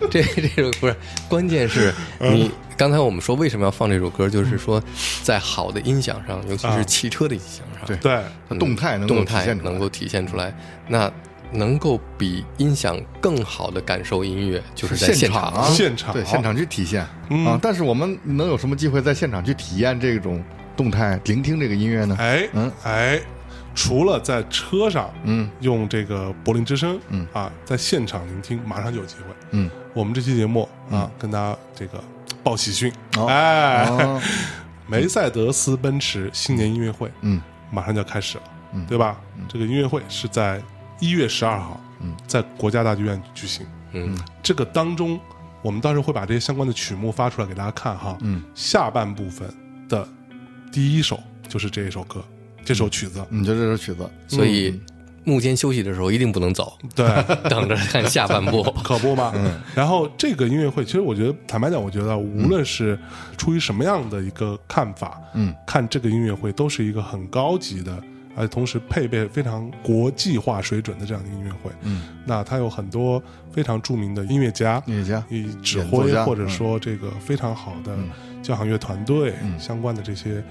(laughs) 这这首不是，关键是你刚才我们说为什么要放这首歌，就是说在好的音响上，尤其是汽车的音响上，对对，它动态能够动态体现能够体现出来，那能够比音响更好的感受音乐，就是在现场啊，现场对现场去体现嗯啊。但是我们能有什么机会在现场去体验这种动态，聆听这个音乐呢？哎，嗯。哎，除了在车上，嗯，用这个柏林之声，嗯。啊，在现场聆听，马上就有机会。嗯，我们这期节目啊，跟大家这个报喜讯，哦。哎，哦。(laughs) 梅赛德斯奔驰新年音乐会嗯。马上就要开始了，嗯。对吧？这个音乐会是在一月十二号，嗯，在国家大剧院举行。嗯，这个当中我们到时候会把这些相关的曲目发出来给大家看哈。嗯，下半部分的第一首就是这一首歌，这首曲子，你就这首曲子，所以。幕间休息的时候一定不能走，对，(laughs) 等着看下半部，(laughs) 可不嘛。然后这个音乐会，其实我觉得，坦白讲，我觉得无论是出于什么样的一个看法，嗯，看这个音乐会都是一个很高级的，而且同时配备非常国际化水准的这样的音乐会。嗯，那它有很多非常著名的音乐家，音乐家，以指挥或者说这个非常好的交响乐团队相关的这些。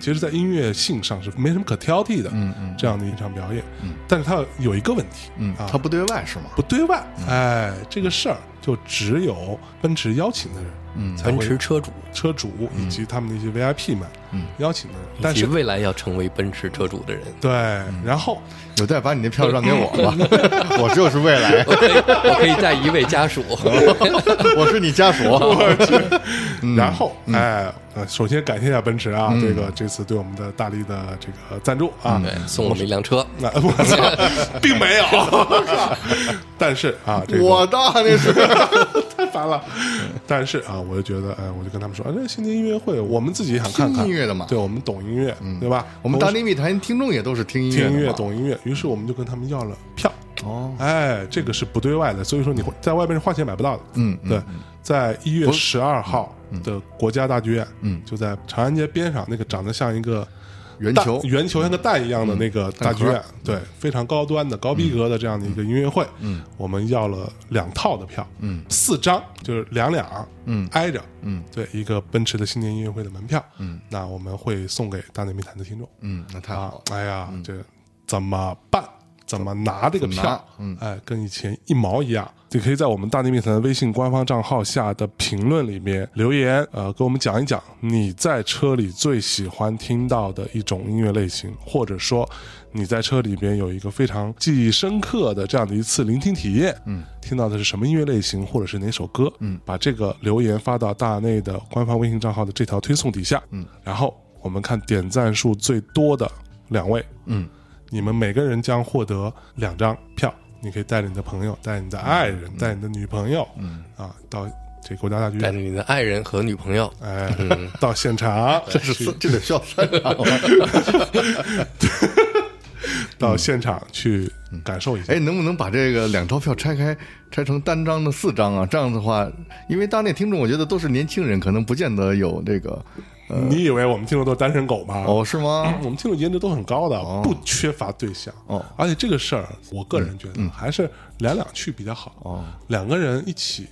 其实，在音乐性上是没什么可挑剔的，嗯嗯，这样的一场表演，嗯，但是它有一个问题，嗯啊，它不对外是吗？不对外，哎，这个事儿就只有奔驰邀请的人，嗯，奔驰车主、车主以及他们那些 VIP 们，嗯，邀请的人，但是未来要成为奔驰车主的人，对，然后有再把你那票让给我吧，(laughs) 我就是未来，(laughs) 我可以带一位家属，(laughs) 我是你家属，然后，哎。呃，首先感谢一下奔驰啊，这个这次对我们的大力的这个赞助啊，对，送我们一辆车，那我操，并没有，但是啊，我的那是太烦了，但是啊，我就觉得，哎，我就跟他们说，这新年音乐会，我们自己想看看。音乐的嘛，对我们懂音乐，对吧？我们大内密谈听众也都是听音乐，听音乐懂音乐，于是我们就跟他们要了票。哦，哎，这个是不对外的，所以说你会在外边是花钱买不到的。嗯，对，在一月十二号的国家大剧院，嗯，就在长安街边上那个长得像一个圆球、圆球像个蛋一样的那个大剧院，对，非常高端的、高逼格的这样的一个音乐会。嗯，我们要了两套的票，嗯，四张就是两两，嗯，挨着，嗯，对，一个奔驰的新年音乐会的门票，嗯，那我们会送给大内密谈的听众，嗯，那太好了，哎呀，这怎么办？怎么拿这个票？嗯，哎，跟以前一毛一样。你可以在我们大内密谈的微信官方账号下的评论里面留言，呃，给我们讲一讲你在车里最喜欢听到的一种音乐类型，或者说你在车里边有一个非常记忆深刻的这样的一次聆听体验。嗯，听到的是什么音乐类型，或者是哪首歌？嗯，把这个留言发到大内的官方微信账号的这条推送底下。嗯，然后我们看点赞数最多的两位。嗯。你们每个人将获得两张票，你可以带着你的朋友，带你的爱人，带你的女朋友，嗯。啊，到这国家大剧院，带着你的爱人和女朋友，哎，(laughs) 到现场，(laughs) 这是这得需要三场，(laughs) 到现场去感受一下。哎，能不能把这个两张票拆开，拆成单张的四张啊？这样的话，因为当地听众，我觉得都是年轻人，可能不见得有这个。你以为我们听众都是单身狗吗？哦，是吗？我们听众颜值都很高的，不缺乏对象。哦，而且这个事儿，我个人觉得还是两两去比较好。哦，两个人一起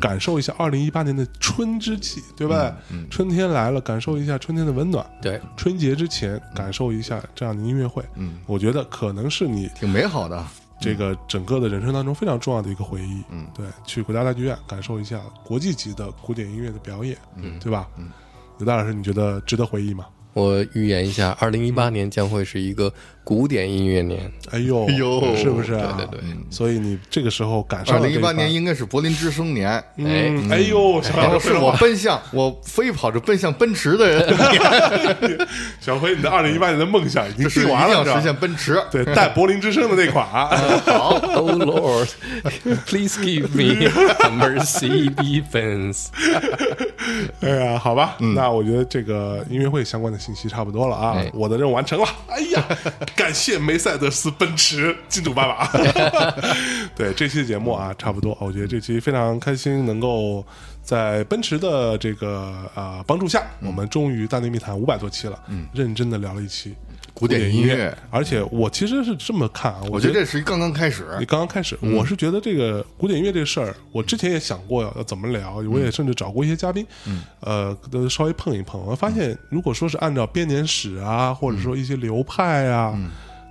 感受一下二零一八年的春之气，对吧？春天来了，感受一下春天的温暖。对，春节之前感受一下这样的音乐会。嗯，我觉得可能是你挺美好的这个整个的人生当中非常重要的一个回忆。嗯，对，去国家大剧院感受一下国际级的古典音乐的表演。嗯，对吧？嗯。刘大老师，你觉得值得回忆吗？我预言一下，二零一八年将会是一个古典音乐年。哎呦，哎呦，是不是？对对对。所以你这个时候赶上二零一八年应该是柏林之声年。哎，哎呦，小是我奔向我飞跑着奔向奔驰的人。(laughs) 小辉，你的二零一八年的梦想已经实完了，实现奔驰。对，带柏林之声的那款。(laughs) 好，Oh Lord，Please give me a Mercedes Benz。哎呀，好吧，那我觉得这个音乐会相关的信息差不多了啊，我的任务完成了。哎呀，感谢梅赛德斯奔驰金主爸爸。(laughs) 对这期节目啊，差不多，我觉得这期非常开心，能够在奔驰的这个啊帮助下，我们终于大内密谈五百多期了，嗯，认真的聊了一期。古典音乐，而且我其实是这么看啊，我觉得这是刚刚开始，你刚刚开始，我是觉得这个古典音乐这事儿，我之前也想过要怎么聊，我也甚至找过一些嘉宾，嗯，呃，都稍微碰一碰，我发现如果说是按照编年史啊，或者说一些流派啊。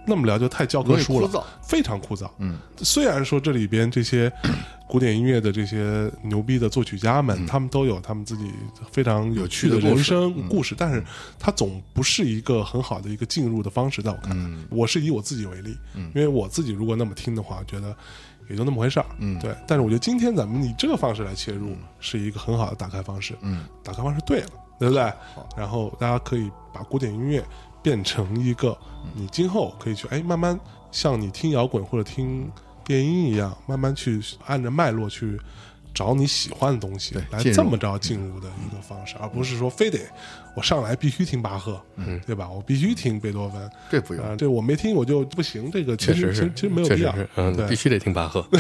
那么聊就太教科书了，非常枯燥。嗯，虽然说这里边这些 (coughs) 古典音乐的这些牛逼的作曲家们，他们都有他们自己非常有趣的人生故事，但是它总不是一个很好的一个进入的方式。在我看来，我是以我自己为例，因为我自己如果那么听的话，觉得也就那么回事儿。嗯，对。但是我觉得今天咱们以这个方式来切入，是一个很好的打开方式。嗯，打开方式对了，对不对？然后大家可以把古典音乐。变成一个，你今后可以去哎，慢慢像你听摇滚或者听电音一样，慢慢去按着脉络去找你喜欢的东西来这么着进入的一个方式，而不是说非得我上来必须听巴赫，嗯，对吧？我必须听贝多芬，这不用，这我没听我就不行。这个确实是，其实没有必要，嗯，必须得听巴赫。(laughs)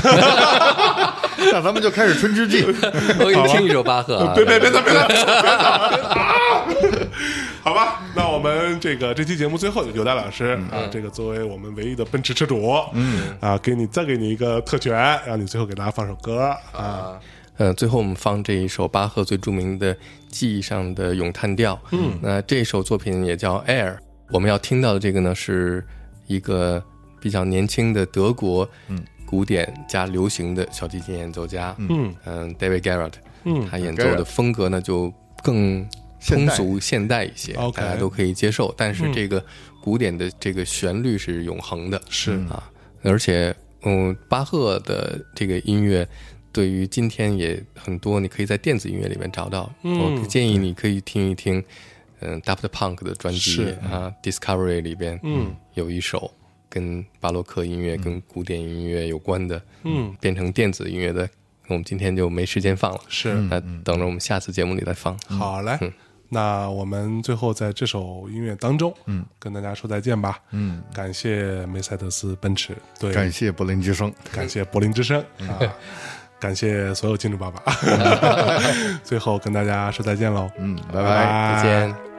那咱们就开始《春之祭 (laughs)》，我给你听一首巴赫。(laughs) 别别别别别别！好吧，那我们这个这期节目最后，有戴老师啊，这个作为我们唯一的奔驰车主，(laughs) 嗯啊，给你再给你一个特权，让你最后给大家放首歌啊。呃，最后我们放这一首巴赫最著名的记忆上的咏叹调。嗯，那这首作品也叫《Air》。我们要听到的这个呢，是一个比较年轻的德国古典加流行的小提琴演奏家。嗯嗯，David Garrett。嗯，他演奏的风格呢就更通俗现代一些，大家都可以接受。但是这个古典的这个旋律是永恒的。是啊，而且嗯，巴赫的这个音乐。对于今天也很多，你可以在电子音乐里面找到。我建议你可以听一听，嗯，Daft Punk 的专辑啊，Discovery 里边，嗯，有一首跟巴洛克音乐、跟古典音乐有关的，嗯，变成电子音乐的，我们今天就没时间放了。是，那等着我们下次节目里再放。好嘞，那我们最后在这首音乐当中，嗯，跟大家说再见吧。嗯，感谢梅赛德斯奔驰，对，感谢柏林之声，感谢柏林之声啊。感谢所有金主爸爸，(laughs) 最后跟大家说再见喽，嗯，拜拜，再见。